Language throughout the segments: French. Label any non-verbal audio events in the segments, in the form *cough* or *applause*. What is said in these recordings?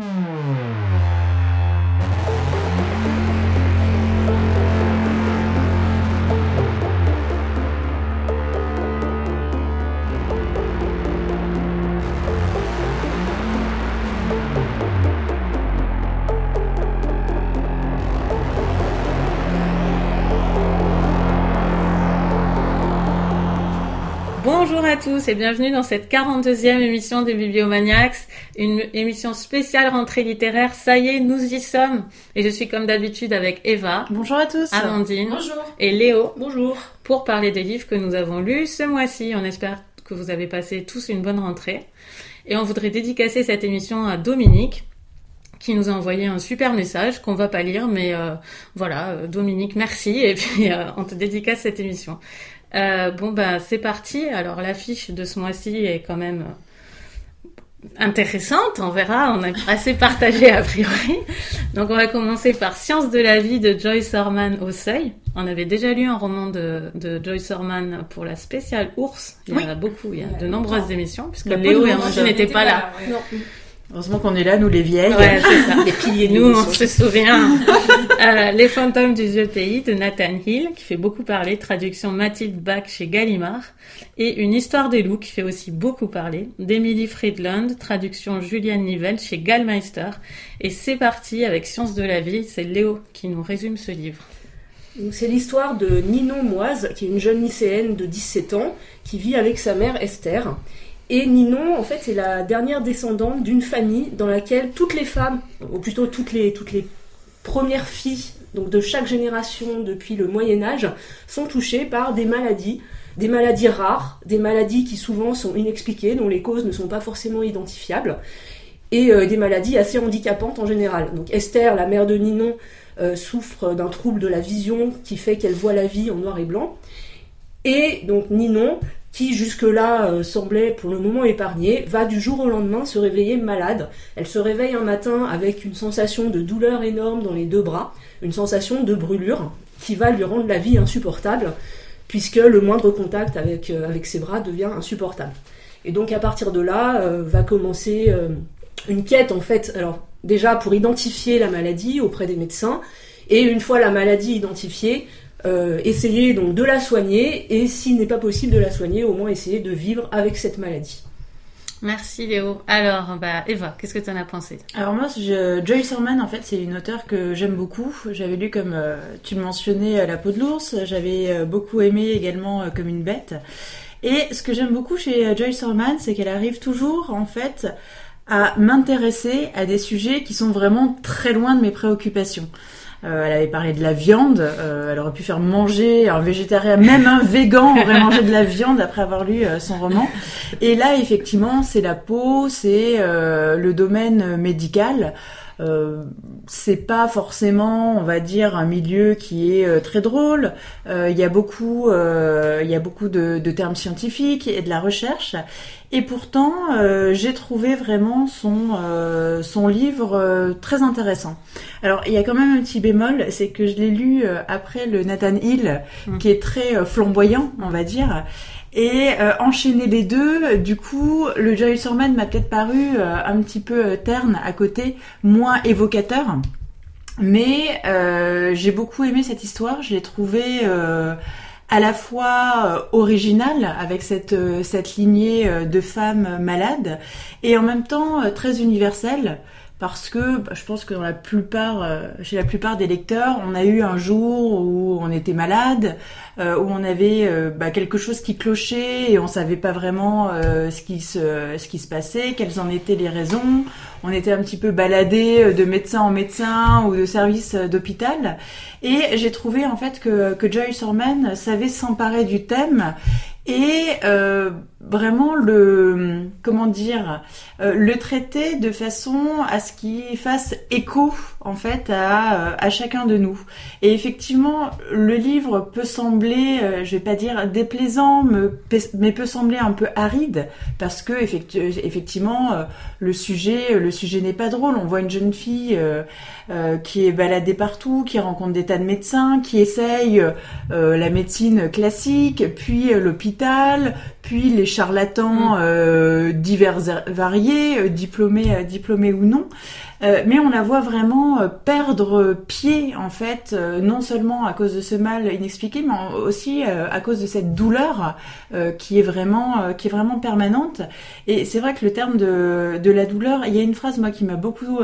Bonjour tous et bienvenue dans cette 42e émission des Bibliomaniacs, une émission spéciale rentrée littéraire. Ça y est, nous y sommes. Et je suis comme d'habitude avec Eva. Bonjour à tous. Amandine. Bonjour. Et Léo. Bonjour. Pour parler des livres que nous avons lus ce mois-ci. On espère que vous avez passé tous une bonne rentrée. Et on voudrait dédicacer cette émission à Dominique qui nous a envoyé un super message qu'on va pas lire, mais euh, voilà, euh, Dominique, merci, et puis euh, on te dédicace cette émission. Euh, bon ben c'est parti. Alors l'affiche de ce mois-ci est quand même intéressante. On verra. On est assez partagé a priori. Donc on va commencer par Science de la vie de Joyce Orman au Seuil. On avait déjà lu un roman de, de Joyce Orman pour la spéciale Ours. Il y en a beaucoup. Il y a de nombreuses émissions puisque La Léo et Amandine n'étaient pas là. Non. Heureusement qu'on est là, nous les vieilles. Ouais, c'est ça. les piliers Nous, on se souvient. Euh, Les fantômes du vieux pays de Nathan Hill, qui fait beaucoup parler, traduction Mathilde Bach chez Gallimard, et Une histoire des loups, qui fait aussi beaucoup parler, d'Emily Friedland, traduction Juliane Nivelle chez Gallmeister. Et c'est parti avec Science de la vie, c'est Léo qui nous résume ce livre. C'est l'histoire de Ninon Moise, qui est une jeune lycéenne de 17 ans, qui vit avec sa mère Esther. Et Ninon, en fait, est la dernière descendante d'une famille dans laquelle toutes les femmes, ou plutôt toutes les, premières filles de chaque génération depuis le Moyen Âge, sont touchées par des maladies, des maladies rares, des maladies qui souvent sont inexpliquées, dont les causes ne sont pas forcément identifiables, et euh, des maladies assez handicapantes en général. Donc Esther, la mère de Ninon, euh, souffre d'un trouble de la vision qui fait qu'elle voit la vie en noir et blanc. Et donc Ninon, qui jusque-là euh, semblait pour le moment épargnée, va du jour au lendemain se réveiller malade. Elle se réveille un matin avec une sensation de douleur énorme dans les deux bras, une sensation de brûlure qui va lui rendre la vie insupportable, puisque le moindre contact avec, euh, ses bras devient insupportable. Et donc à partir de là, euh, va commencer une quête en fait, alors déjà pour identifier la maladie auprès des médecins, et une fois la maladie identifiée, euh, essayer donc de la soigner, et s'il n'est pas possible de la soigner, au moins essayer de vivre avec cette maladie. Merci Léo. Alors, bah, Eva, qu'est-ce que tu en as pensé? Alors moi, je- Joyce Orman, en fait, c'est une auteure que j'aime beaucoup. J'avais lu, comme euh, tu le mentionnais, euh, La peau de l'ours. J'avais euh, beaucoup aimé également euh, Comme une bête. Et ce que j'aime beaucoup chez euh, Joyce Orman, c'est qu'elle arrive toujours, en fait, à m'intéresser à des sujets qui sont vraiment très loin de mes préoccupations. Euh, elle avait parlé de la viande, euh, elle aurait pu faire manger un végétarien, même un végan aurait *laughs* mangé de la viande après avoir lu euh, son roman. Et là, effectivement, c'est la peau, c'est euh, le domaine médical. Euh, c'est pas forcément, on va dire, un milieu qui est euh, très drôle. Euh, Il y a beaucoup, euh, il y a beaucoup de, de termes scientifiques et de la recherche. Et pourtant, euh, j'ai trouvé vraiment son euh, son livre euh, très intéressant. Alors, il y a quand même un petit bémol, c'est que je l'ai lu euh, après le Nathan Hill, Mm. qui est très euh, flamboyant, on va dire. Et euh, enchaîner les deux, du coup, le Joyce Orman m'a peut-être paru euh, un petit peu euh, terne à côté, moins évocateur. Mais euh, j'ai beaucoup aimé cette histoire, je l'ai trouvée à la fois originale avec cette, cette lignée de femmes malades et en même temps très universelle parce que bah, je pense que dans la plupart, euh, chez la plupart des lecteurs, on a eu un jour où on était malade, euh, où on avait euh, bah, quelque chose qui clochait et on savait pas vraiment ce qui se ce qui se passait, quelles en étaient les raisons. On était un petit peu baladé de médecin en médecin ou de service d'hôpital. Et j'ai trouvé en fait que, que Joyce Orman savait s'emparer du thème et vraiment le comment dire euh, le traiter de façon à ce qu'il fasse écho en fait à, euh, à chacun de nous. Et effectivement le livre peut sembler euh, je vais pas dire déplaisant mais peut sembler un peu aride parce que effectivement euh, le sujet le sujet n'est pas drôle. On voit une jeune fille qui est baladée partout qui rencontre des tas de médecins qui essaye la médecine classique puis l'hôpital puis les charlatans euh, divers variés, euh, diplômés, euh, diplômés ou non. Euh, mais on la voit vraiment perdre pied en fait, euh, non seulement à cause de ce mal inexpliqué, mais aussi euh, à cause de cette douleur qui est vraiment, qui est vraiment permanente. Et c'est vrai que le terme de, de la douleur, il y a une phrase moi qui m'a beaucoup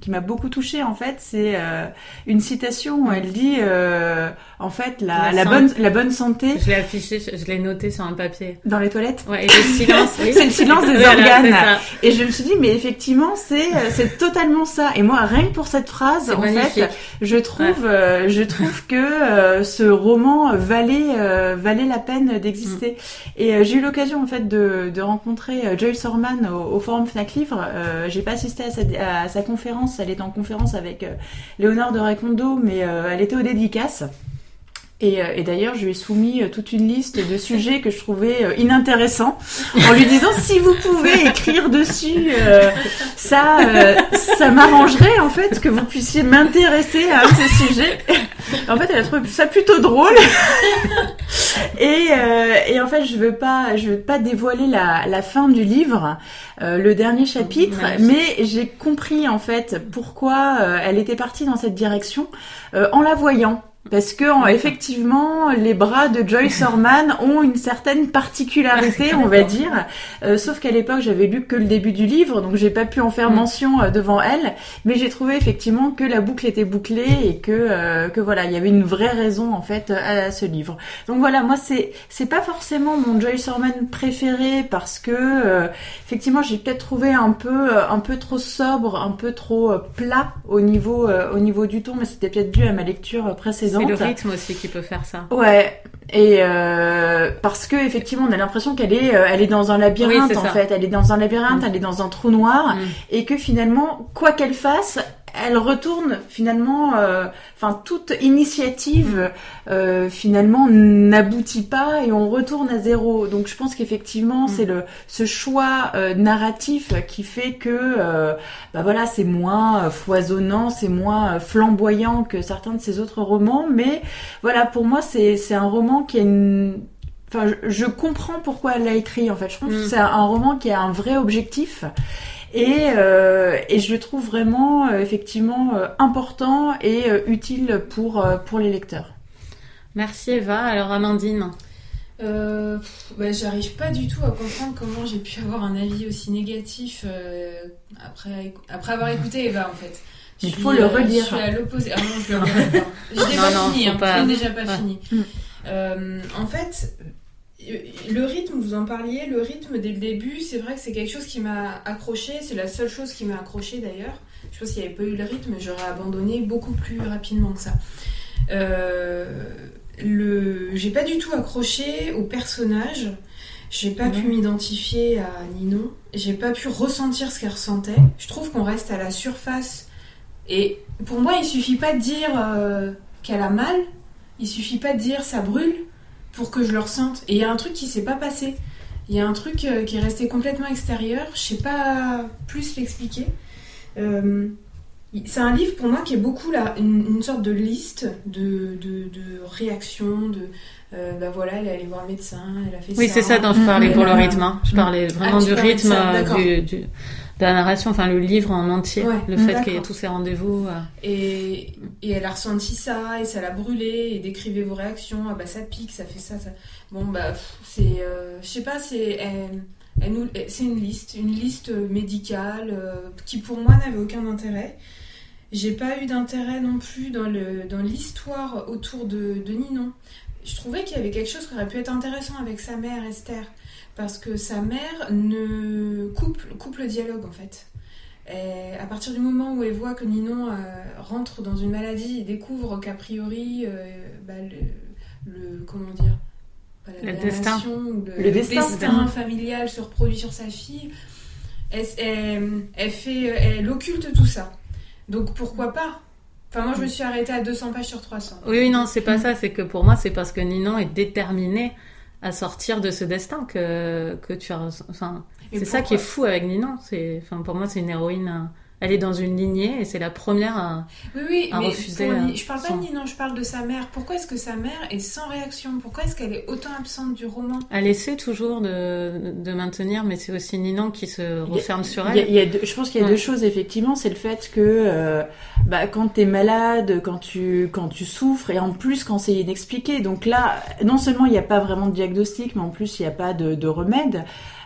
qui m'a beaucoup touchée en fait, c'est euh, une citation où elle dit euh, en fait la, La bonne la bonne santé Je l'ai affiché, je, l'ai noté sur un papier. dans les toilettes. Ouais, et le silence. *laughs* oui. C'est le silence des *laughs* Voilà, organes. Et je me suis dit mais effectivement c'est euh, c'est totalement ça. Et moi rien que pour cette phrase en magnifique. fait, je trouve euh, je trouve que ce roman valait valait la peine d'exister. Et euh, j'ai eu l'occasion en fait de, de rencontrer Joyce Orman au, au forum Fnac Livre. J'ai pas assisté à sa, à sa conférence, elle était en conférence avec euh, Léonore de Recondo, mais euh, elle était aux dédicaces. Et, euh, et d'ailleurs, je lui ai soumis euh, toute une liste de sujets que je trouvais euh, inintéressants, en lui disant si vous pouvez écrire dessus, euh, ça, euh, ça m'arrangerait en fait que vous puissiez m'intéresser à un de ces sujets. En fait, elle a trouvé ça plutôt drôle. Et, euh, et en fait, je veux pas, je veux pas dévoiler la, la fin du livre, le dernier chapitre, mais j'ai compris en fait pourquoi elle était partie dans cette direction en la voyant. Parce que en- effectivement, les bras de Joyce Orman ont une certaine particularité, on va dire. Euh, sauf qu'à l'époque, j'avais lu que le début du livre, donc j'ai pas pu en faire Mm. mention euh, devant elle. Mais j'ai trouvé effectivement que la boucle était bouclée et que euh, que voilà, il y avait une vraie raison en fait à, ce livre. Donc voilà, moi c'est c'est pas forcément mon Joyce Orman préféré parce que euh, effectivement j'ai peut-être trouvé un peu euh, un peu trop sobre, un peu trop plat au niveau euh, au niveau du ton, mais c'était peut-être dû à ma lecture euh, C'est le rythme aussi qui peut faire ça. Ouais. Et euh, parce que effectivement, on a l'impression qu'elle est, euh, elle est dans un labyrinthe Oui, en ça. fait. Elle est dans un labyrinthe, Mm. elle est dans un trou noir, Mm. et que finalement, quoi qu'elle fasse, elle retourne finalement. euh, Enfin, toute initiative euh, finalement n'aboutit pas et on retourne à zéro. Donc, je pense qu'effectivement, Mm. c'est le ce choix euh, narratif qui fait que, euh, bah voilà, c'est moins foisonnant, c'est moins flamboyant que certains de ses autres romans, mais voilà, pour moi, c'est c'est un roman qui a une. Enfin, je, je comprends pourquoi elle l'a écrit. En fait, je Mm. que c'est un roman qui a un vrai objectif. Et, euh, et je le trouve vraiment euh, effectivement euh, important et euh, utile pour, euh, pour les lecteurs. Merci Eva. Alors Amandine. Euh, bah, J'arrive pas du tout à comprendre comment j'ai pu avoir un avis aussi négatif euh, après, après avoir écouté Eva en fait. Il faut le relire. Je suis à l'opposé. Ah non, je le pas. *laughs* Je l'ai Non, pas non, fini, hein. pas- déjà pas Ouais. fini. Mm. Euh, en fait, le rythme, vous en parliez, le rythme dès le début, c'est vrai que c'est quelque chose qui m'a accroché. C'est la seule chose qui m'a accroché d'ailleurs. Je pense qu'il n'y avait pas eu le rythme, j'aurais abandonné beaucoup plus rapidement que ça. Euh, le... J'ai pas du tout accroché au personnage. J'ai pas pu m'identifier à Ninon. J'ai pas pu ressentir ce qu'elle ressentait. Je trouve qu'on reste à la surface. Et pour moi, il suffit pas de dire euh, qu'elle a mal. Il suffit pas de dire ça brûle pour que je le ressente. Et il y a un truc qui s'est pas passé. Il y a un truc euh, qui est resté complètement extérieur. Je sais pas plus l'expliquer. Euh, c'est un livre pour moi qui est beaucoup là, une, une sorte de liste de, de, de réactions, de euh, bah voilà, elle est allée voir le médecin, elle a fait Oui, ça. c'est ça dont je parlais pour le rythme. hein. Je Mm. parlais vraiment Ah, du rythme ça, euh, du- de la narration, enfin le livre en entier. Ouais, le fait qu'il y ait tous ces rendez-vous. euh. Et, et elle a ressenti ça, et ça l'a brûlé, et décrivez vos réactions, ah bah ça pique, ça fait ça, ça. Bon bah c'est, euh, je sais pas, c'est, c'est une liste, une liste médicale euh, qui pour moi n'avait aucun intérêt. J'ai pas eu d'intérêt non plus dans le dans l'histoire autour de, de Ninon. Je trouvais qu'il y avait quelque chose qui aurait pu être intéressant avec sa mère Esther, parce que sa mère ne coupe coupe le dialogue en fait. Et à partir du moment où elle voit que Ninon euh, rentre dans une maladie et découvre qu'a priori euh, bah, le, le- comment dire la Le damnation destin. ou le, Le destin. destin familial se reproduit sur sa fille, elle, elle, elle fait elle occulte tout ça. Donc pourquoi pas? Enfin moi je me suis arrêtée à 200 pages sur 300. Oui, oui, non, c'est pas ça. C'est que pour moi, c'est parce que Ninon est déterminée à sortir de ce destin que, que tu as. Enfin, c'est ça qui est fou avec Ninon. C'est, enfin, pour moi, c'est une héroïne elle est dans une lignée et c'est la première à. Oui, oui, à mais refuser, pour euh, je parle pas son- de Ninon, je parle de sa mère. Pourquoi est-ce que sa mère est sans réaction? Pourquoi est-ce qu'elle est autant absente du roman? Elle essaie toujours de, de maintenir, mais c'est aussi Ninon qui se referme sur Il y a- elle. il y a deux- je pense qu'il y a Ouais. deux choses effectivement, c'est le fait que euh, bah, quand t'es malade, quand tu quand tu souffres et en plus quand c'est inexpliqué, donc là non seulement il n'y a pas vraiment de diagnostic, mais en plus il n'y a pas de, de remède.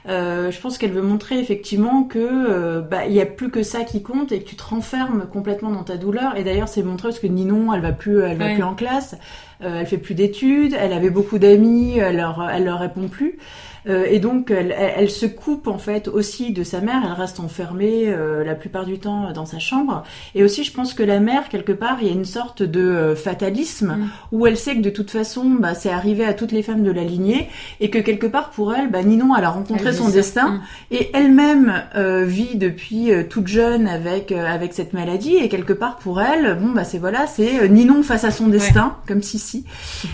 Euh, je pense qu'elle veut montrer effectivement que euh, bah il y a plus que ça qui compte et que tu te renfermes complètement dans ta douleur. Et d'ailleurs c'est montré parce que Ninon elle va plus elle va Ouais. plus en classe, euh, elle fait plus d'études, elle avait beaucoup d'amis, elle leur elle leur répond plus. Euh, et donc, elle, elle- elle se coupe en fait aussi de sa mère. Elle reste enfermée euh, la plupart du temps dans sa chambre. Et aussi, je pense que la mère, quelque part, il y a une sorte de euh, fatalisme Mm. où elle sait que de toute façon, bah, c'est arrivé à toutes les femmes de la lignée et que quelque part pour elle, bah, Ninon, elle a rencontré Elle son destin Mm. et elle-même euh, vit depuis toute jeune avec euh, avec cette maladie et quelque part pour elle, bon bah c'est voilà, c'est Ninon face à son destin, comme Sissi.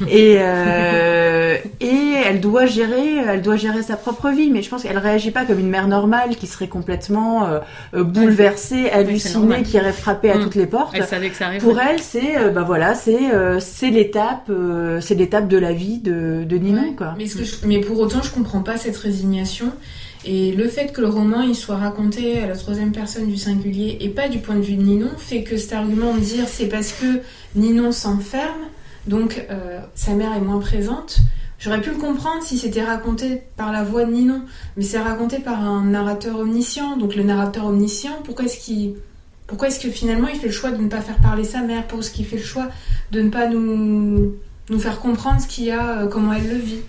Et euh, *laughs* et elle doit gérer, elle doit gérer sa propre vie, mais je pense qu'elle réagit pas comme une mère normale qui serait complètement euh, euh, bouleversée, hallucinée, normal. qui irait frapper à Mm. toutes les portes. Elle savait que ça arriverait. Pour elle, c'est euh, bah voilà, c'est euh, c'est l'étape, euh, c'est l'étape de la vie de, de Ninon Ouais. quoi. Mais, ce que je- mais pour autant, je comprends pas cette résignation. Et le fait que le roman il soit raconté à la troisième personne du singulier et pas du point de vue de Ninon fait que cet argument de dire c'est parce que Ninon s'enferme, donc euh, sa mère est moins présente. J'aurais pu le comprendre si c'était raconté par la voix de Ninon, mais c'est raconté par un narrateur omniscient. Donc le narrateur omniscient, pourquoi est-ce qu'il pourquoi est-ce que finalement il fait le choix de ne pas faire parler sa mère? Pourquoi est-ce qu'il fait le choix de ne pas nous, nous faire comprendre ce qu'il y a, euh, comment elle le vit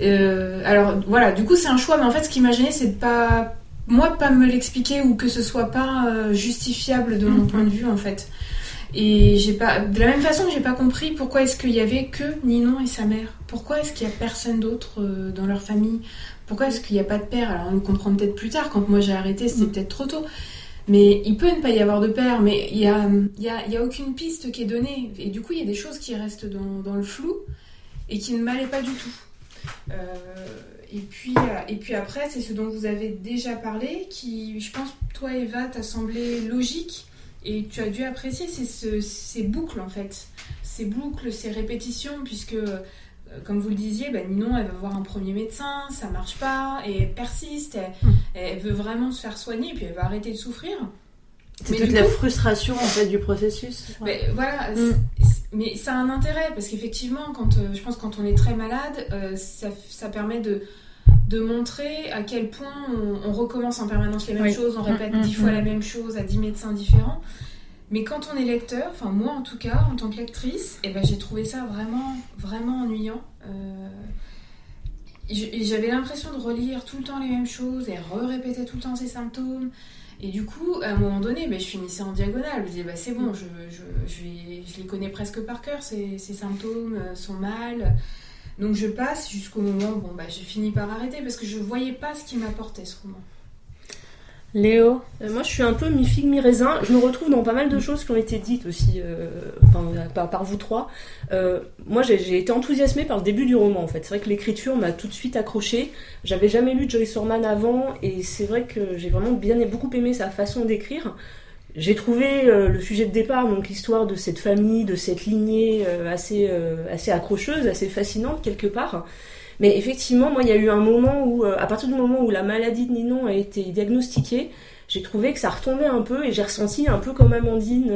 Euh, alors voilà, du coup c'est un choix, mais en fait ce qui m'a gêné c'est de pas moi de pas me l'expliquer ou que ce soit pas euh, justifiable de mon Mhm. point de vue en fait. Et j'ai pas de la même façon j'ai pas compris pourquoi est-ce qu'il y avait que Ninon et sa mère. Pourquoi est-ce qu'il y a personne d'autre euh, dans leur famille? Pourquoi est-ce qu'il n'y a pas de père? Alors on le comprend peut-être plus tard. Quand moi j'ai arrêté, c'était Mhm. peut-être trop tôt. Mais il peut ne pas y avoir de père, mais il y a, y a aucune piste qui est donnée. Et du coup, il y a des choses qui restent dans, dans le flou et qui ne m'allaient pas du tout. Euh, et, puis, euh, et puis après, c'est ce dont vous avez déjà parlé, qui, je pense, toi, Eva, t'a semblé logique et tu as dû apprécier ce- ces boucles, en fait. Ces boucles, ces répétitions, puisque, euh, comme vous le disiez, bah, Ninon, elle va voir un premier médecin, ça marche pas, et elle persiste, elle, elle veut vraiment se faire soigner, et puis elle va arrêter de souffrir. C'est toute la frustration en fait du processus. mais voilà, Mm. c'est- mais ça a un intérêt parce qu'effectivement, quand euh, je pense quand on est très malade, euh, ça, ça permet de de montrer à quel point on, on recommence en permanence les mêmes Oui. choses, on répète Mm, mm, dix fois mm. la même chose à dix médecins différents. Mais quand on est lecteur, enfin moi en tout cas, en tant que lectrice, eh ben, j'ai trouvé ça vraiment, vraiment ennuyant. Euh, J'avais l'impression de relire tout le temps les mêmes choses et re-répéter tout le temps ces symptômes. Et du coup, à un moment donné, ben, je finissais en diagonale. Je me disais, bah, c'est bon, je, je, je les connais presque par cœur, ces, ces symptômes, euh, son mal. Donc je passe jusqu'au moment où bon, bah, j'ai fini par arrêter parce que je voyais pas ce qui m'apportait ce roman. Léo, Euh, moi, je suis un peu mi-figue, mi-raisin. Je me retrouve dans pas mal de choses qui ont été dites aussi euh, enfin, par, par vous trois. Euh, moi, j'ai j'ai été enthousiasmée par le début du roman, en fait. C'est vrai que l'écriture m'a tout de suite accrochée. J'avais jamais lu Joyce Orman avant, et c'est vrai que j'ai vraiment bien beaucoup aimé sa façon d'écrire. J'ai trouvé euh, le sujet de départ, donc l'histoire de cette famille, de cette lignée euh, assez, euh, assez accrocheuse, assez fascinante quelque part. Mais effectivement, moi, il y a eu un moment où, à partir du moment où la maladie de Ninon a été diagnostiquée, j'ai trouvé que ça retombait un peu et j'ai ressenti un peu comme Amandine,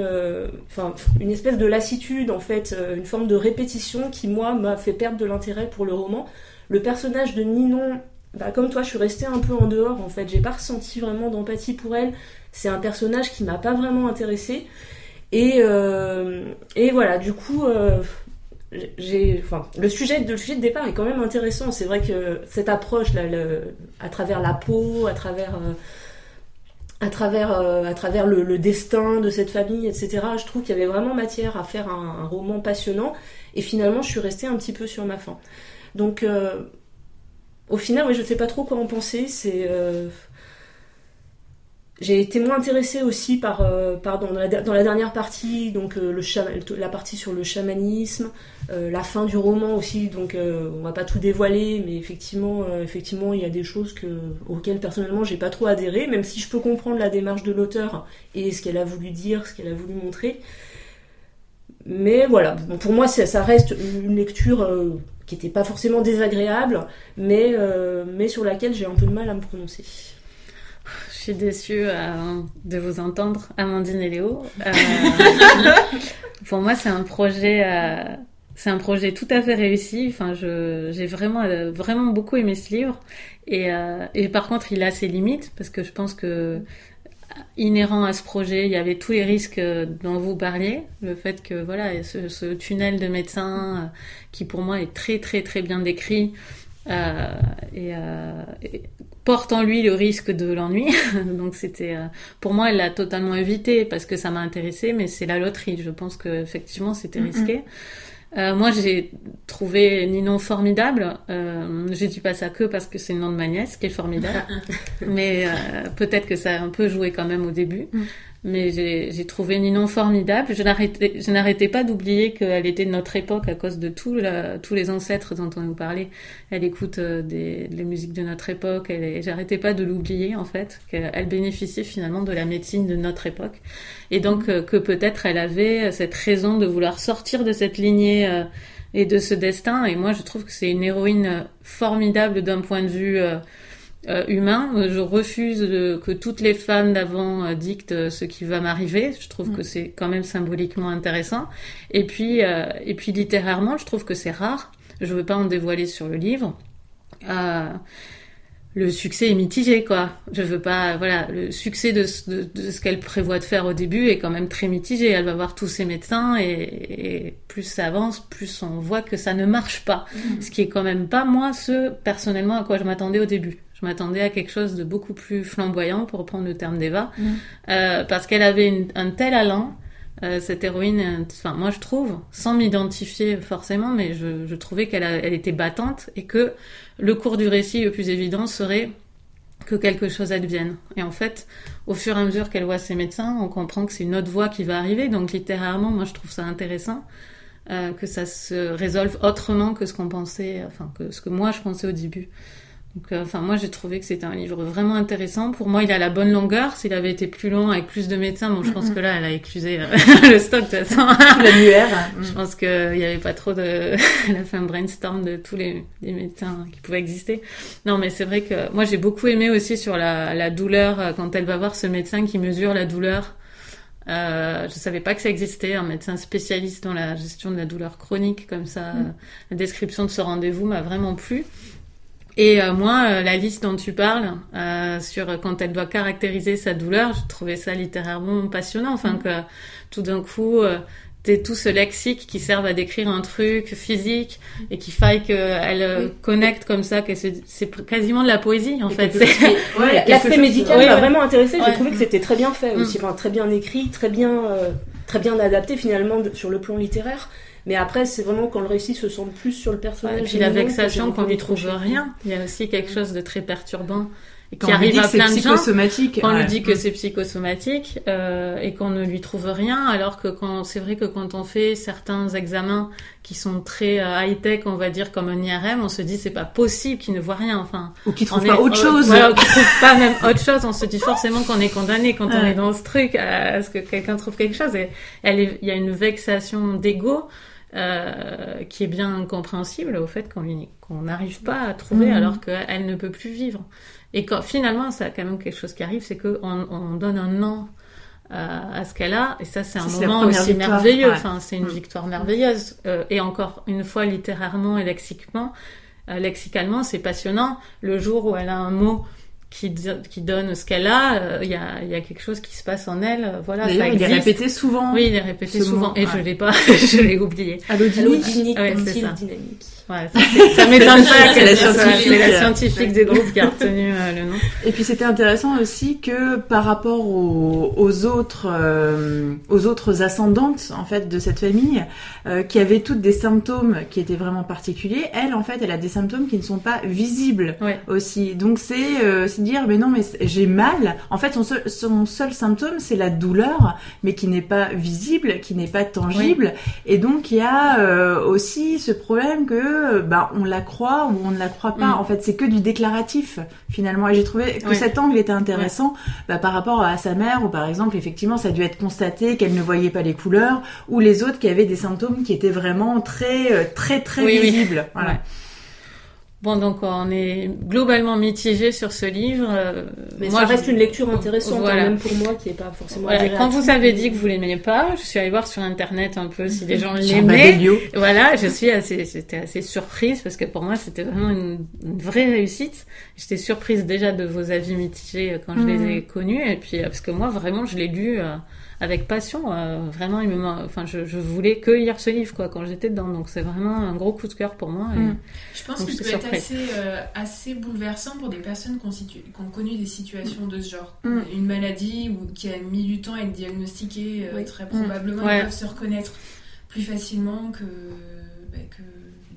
une espèce de lassitude en fait, une forme de répétition qui moi m'a fait perdre de l'intérêt pour le roman. Le personnage de Ninon, bah, comme toi, je suis restée un peu en dehors en fait, j'ai pas ressenti vraiment d'empathie pour elle. C'est un personnage qui m'a pas vraiment intéressée et euh, et voilà, du coup. euh, le sujet, de départ est quand même intéressant. C'est vrai que cette approche, à travers la peau, à travers, euh, le, destin de cette famille, etc. Je trouve qu'il y avait vraiment matière à faire un, roman passionnant. Et finalement, je suis restée un petit peu sur ma faim. Donc, au final, oui, je sais pas trop quoi en penser. C'est, j'ai été moins intéressée aussi par, euh, dans, la, dernière partie, donc euh, le la partie sur le chamanisme, euh, la fin du roman aussi. Donc euh, on va pas tout dévoiler, mais effectivement, euh, effectivement, il y a des choses que, auxquelles personnellement j'ai pas trop adhéré, même si je peux comprendre la démarche de l'auteur et ce qu'elle a voulu dire, ce qu'elle a voulu montrer. Mais voilà, bon, pour moi, ça, ça reste une lecture euh, qui n'était pas forcément désagréable, mais, mais sur laquelle j'ai un peu de mal à me prononcer. Suis déçue euh, de vous entendre, Amandine et Léo. Euh, *laughs* pour moi, c'est un projet, euh, c'est un projet tout à fait réussi. Enfin, je, j'ai vraiment, vraiment beaucoup aimé ce livre. Et, et par contre, il a ses limites parce que je pense que inhérent à ce projet, il y avait tous les risques dont vous parliez, le fait que voilà, ce, ce tunnel de médecin qui pour moi est très très très bien décrit. Euh, et, euh, et porte en lui le risque de l'ennui. *laughs* Donc c'était, euh, pour moi, elle l'a totalement évité parce que ça m'a intéressé, mais c'est la loterie. Je pense que effectivement c'était risqué. Moi, j'ai trouvé Ninon formidable. J'ai dit pas ça que parce que c'est le nom de ma nièce qui est formidable, *laughs* mais peut-être que ça a un peu joué quand même au début. Mm. Mais j'ai trouvé Ninon formidable. Je n'arrêtais, pas d'oublier qu'elle était de notre époque à cause de tout la- tous les ancêtres dont on nous parlait. Elle écoute euh, des, les musiques de notre époque. J'arrêtais pas de l'oublier en fait. Qu'elle bénéficiait finalement de la médecine de notre époque. Et donc euh, que peut-être elle avait cette raison de vouloir sortir de cette lignée euh, et de ce destin. Et moi, je trouve que c'est une héroïne euh, formidable d'un point de vue euh, euh, humain. Euh, Je refuse de- que toutes les femmes d'avant euh, dictent euh, ce qui va m'arriver. Je trouve Mm. que c'est quand même symboliquement intéressant. Et puis, euh, et puis littérairement, je trouve que c'est rare. Je veux pas en dévoiler sur le livre. Euh, le succès est mitigé, quoi. Je veux pas, voilà, le succès de, ce- de, de ce qu'elle prévoit de faire au début est quand même très mitigé. Elle va voir tous ses médecins et, et plus ça avance, plus on voit que ça ne marche pas. Ce qui est quand même pas moi ce personnellement à quoi je m'attendais au début. Je m'attendais à quelque chose de beaucoup plus flamboyant, pour reprendre le terme d'Eva, Mhm. euh, parce qu'elle avait une- un tel allant. euh, cette héroïne, enfin moi je trouve, sans m'identifier forcément, mais je, je trouvais qu'elle elle était battante et que le cours du récit le plus évident serait que quelque chose advienne. Et en fait, au fur et à mesure qu'elle voit ses médecins, on comprend que c'est une autre voie qui va arriver. Donc littérairement, moi je trouve ça intéressant euh, que ça se résolve autrement que ce qu'on pensait, enfin que ce que moi je pensais au début. Donc, euh, enfin, moi, j'ai trouvé que c'était un livre vraiment intéressant. Pour moi, il a la bonne longueur. S'il avait été plus long avec plus de médecins, bon, je pense que là, elle a éclusé euh, *laughs* le stock de toute façon. *laughs* L'annuaire. Je pense qu'il n'y avait pas trop de... *laughs* Elle a fait un brainstorm de tous les, les médecins qui pouvaient exister. Non, mais c'est vrai que moi, j'ai beaucoup aimé aussi sur la, la douleur, euh, quand elle va voir ce médecin qui mesure la douleur. Euh, je savais pas que ça existait, un médecin spécialiste dans la gestion de la douleur chronique, comme ça. Mm. La description de ce rendez-vous m'a vraiment plu. Et euh, moi, euh, la liste dont tu parles, euh, sur quand elle doit caractériser sa douleur, je trouvais ça littéralement passionnant. Enfin, Mm. que tout d'un coup, euh, t'es tout ce lexique qui serve à décrire un truc physique et qu'il faille qu'elle euh, Oui. connecte comme ça, que c'est c'est quasiment de la poésie en Et fait. C'est- *laughs* Ouais, L'aspect médical Ouais, m'a ouais. vraiment intéressé. J'ai Ouais. trouvé que c'était très bien fait Mm. aussi, enfin, très bien écrit, très bien, euh, très bien adapté finalement de- sur le plan littéraire. Mais après, c'est vraiment quand le récit se centre plus sur le personnage. Et puis la vexation qu'on lui trouve rien. Il y a aussi quelque chose de très perturbant et qui Quand on lui arrive dit à que c'est plein de gens. psychosomatique. Quand on ouais. lui dit que c'est psychosomatique euh, et qu'on ne lui trouve rien, alors que quand c'est vrai que quand on fait certains examens qui sont très euh, high-tech, on va dire comme un IRM, on se dit c'est pas possible qu'il ne voit rien. Enfin, Ou qui on trouve est- pas autre chose. Voilà, ou qui trouve pas même autre chose. On se dit forcément qu'on est condamné quand on est dans ce truc à ce que quelqu'un trouve quelque chose. Et elle est- il y a une vexation d'ego. Euh, qui est bien compréhensible au fait qu'on n'arrive pas à trouver Mhm. alors qu'elle ne peut plus vivre. Et quand finalement, ça a quand même quelque chose qui arrive, c'est qu'on on donne un nom euh, à ce qu'elle a, et ça c'est un moment aussi victoire, merveilleux. ouais. Enfin, c'est une Mm. victoire merveilleuse. Euh, et encore une fois, littérairement et lexiquement, lexicalement, c'est passionnant. Le jour où elle a un mot qui, qui donne ce qu'elle a, euh, il y, a, il y a quelque chose qui se passe en elle. euh, Voilà, ça il est répété souvent. Oui, il est répété souvent, mot, et je ouais. l'ai pas, *laughs* je l'ai oublié. Allô, Allô, Dini dynamique, Ouais, c'est comme-t-il, ça. dynamique. Ouais, *laughs* ça, m'étonne pas C'est que la scientifique. c'est la scientifique du groupe qui a retenu euh, le nom. Et puis c'était intéressant aussi que par rapport aux, aux autres euh, aux autres ascendantes en fait de cette famille euh, qui avaient toutes des symptômes qui étaient vraiment particuliers, elle en fait elle a des symptômes qui ne sont pas visibles Ouais. aussi. Donc c'est euh, c'est dire mais non mais j'ai mal. En fait son seul, son seul symptôme c'est la douleur mais qui n'est pas visible, qui n'est pas tangible et donc il y a euh, aussi ce problème que euh, bah on la croit ou on ne la croit pas. Mm. En fait c'est que du déclaratif finalement et j'ai trouvé que cet angle était intéressant bah, par rapport à sa mère où par exemple effectivement ça a dû être constaté qu'elle ne voyait pas les couleurs ou les autres qui avaient des symptômes qui étaient vraiment très euh, très très oui. visibles. Voilà. Ouais. Bon, donc on est globalement mitigé sur ce livre. euh, Mais moi, ça reste je- une lecture intéressante, Voilà. hein, même pour moi, qui est pas forcément Voilà. Quand vous avez dit que vous l'aimiez pas, je suis allée voir sur internet un peu si les gens Sur l'aimaient. Voilà, je suis assez, j'étais assez surprise parce que pour moi c'était vraiment une, une vraie réussite. J'étais surprise déjà de vos avis mitigés euh, quand je les Mhm. ai connus et puis euh, parce que moi vraiment je l'ai lu euh, avec passion. euh, vraiment, il me, enfin je, je voulais que lire ce livre quoi quand j'étais dedans. Donc c'est vraiment un gros coup de cœur pour moi. et- Mhm. Je pense qu'il peut être assez, euh, assez bouleversant pour des personnes qui ont, situ- qui ont connu des situations de ce genre. Mm. Une maladie ou qui a mis du temps à être diagnostiquée, euh, Oui. très probablement, Ouais. ils peuvent se reconnaître plus facilement que, bah, que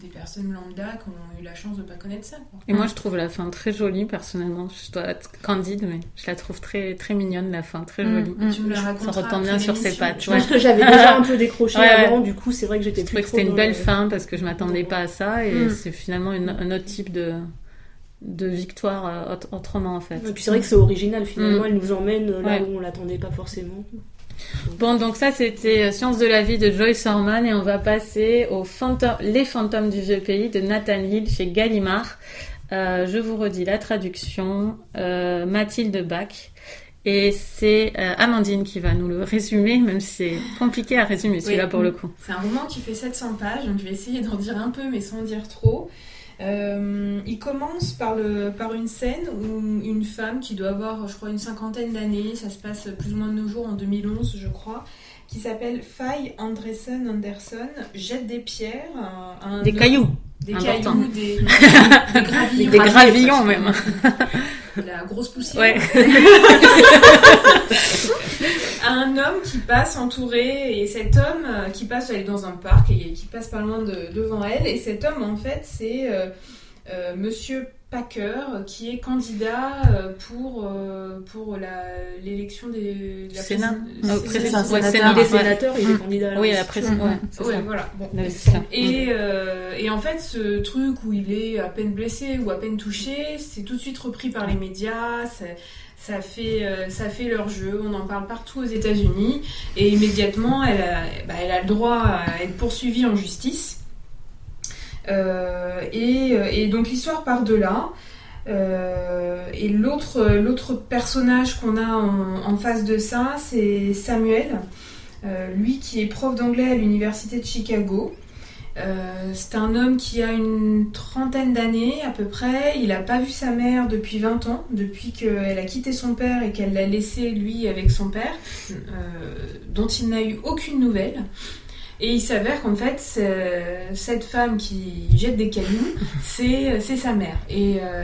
des personnes lambda qui ont eu la chance de ne pas connaître ça. quoi. Et moi, je trouve la fin très jolie, personnellement. Je dois être candide, mais je la trouve très, très mignonne, la fin, très Mm, jolie. mm. Tu me la Ça retombe bien sur ses pattes. Je ouais. pense que j'avais déjà un peu décroché Ouais, *laughs* ouais. avant, du coup, c'est vrai que j'étais Je plus trouvais que trop c'était une belle le- fin parce que je m'attendais pas à ça et Mm. c'est finalement une- un autre type de, de victoire euh, autre- autrement, en fait. Et puis c'est vrai que c'est original, finalement, elle nous emmène là Ouais. où on l'attendait pas forcément. Bon, donc ça, c'était euh, Science de la vie de Joyce Orman et on va passer aux fantômes, Les fantômes du vieux pays de Nathan Hill chez Gallimard. Euh, je vous redis la traduction, euh, Mathilde Bach. Et c'est euh, Amandine qui va nous le résumer, même si c'est compliqué à résumer celui-là Oui. pour le coup. C'est un roman qui fait 700 pages, donc je vais essayer d'en dire un peu, mais sans dire trop. Euh, il commence par, le, par une scène où une femme qui doit avoir, je crois, une cinquantaine d'années, ça se passe plus ou moins de nos jours, en 2011, je crois, qui s'appelle Faye Andresen Anderson, jette des pierres à un Des cailloux, des important. cailloux, des, *laughs* des gravillons, des gravillons même. *laughs* la grosse poussière. Ouais. *laughs* à un homme qui passe entouré et cet homme euh, qui passe elle est dans un parc et qui passe pas loin de, devant elle et cet homme en fait c'est euh, euh, Monsieur Packer euh, qui est candidat euh, pour euh, pour la l'élection des de la Sénat. Euh, c'est- président. c'est- Ouais, c'est- Sénat. Il est ouais. sénateur, il est candidat à la Oui, la Constitution. présidente, ouais, Ouais, voilà. Bon. Et, euh, et en fait, ce truc où il est à peine blessé ou à peine touché, c'est tout de suite repris par les médias. Ça, ça fait, euh, ça fait leur jeu. On en parle partout aux États-Unis. Et immédiatement, elle a, bah, elle a le droit à être poursuivie en justice. Euh, et, et donc l'histoire part de là. Euh, et l'autre, personnage qu'on a en, face de ça, c'est Samuel. Euh, lui qui est prof d'anglais à l'université de Chicago. Euh, c'est un homme qui a une trentaine d'années à peu près. Il n'a pas vu sa mère depuis 20 ans, depuis qu'elle a quitté son père et qu'elle l'a laissé lui avec son père, euh, dont il n'a eu aucune nouvelle. Et il s'avère qu'en fait, cette femme qui jette des cailloux, *laughs* c'est c'est sa mère. Et, euh,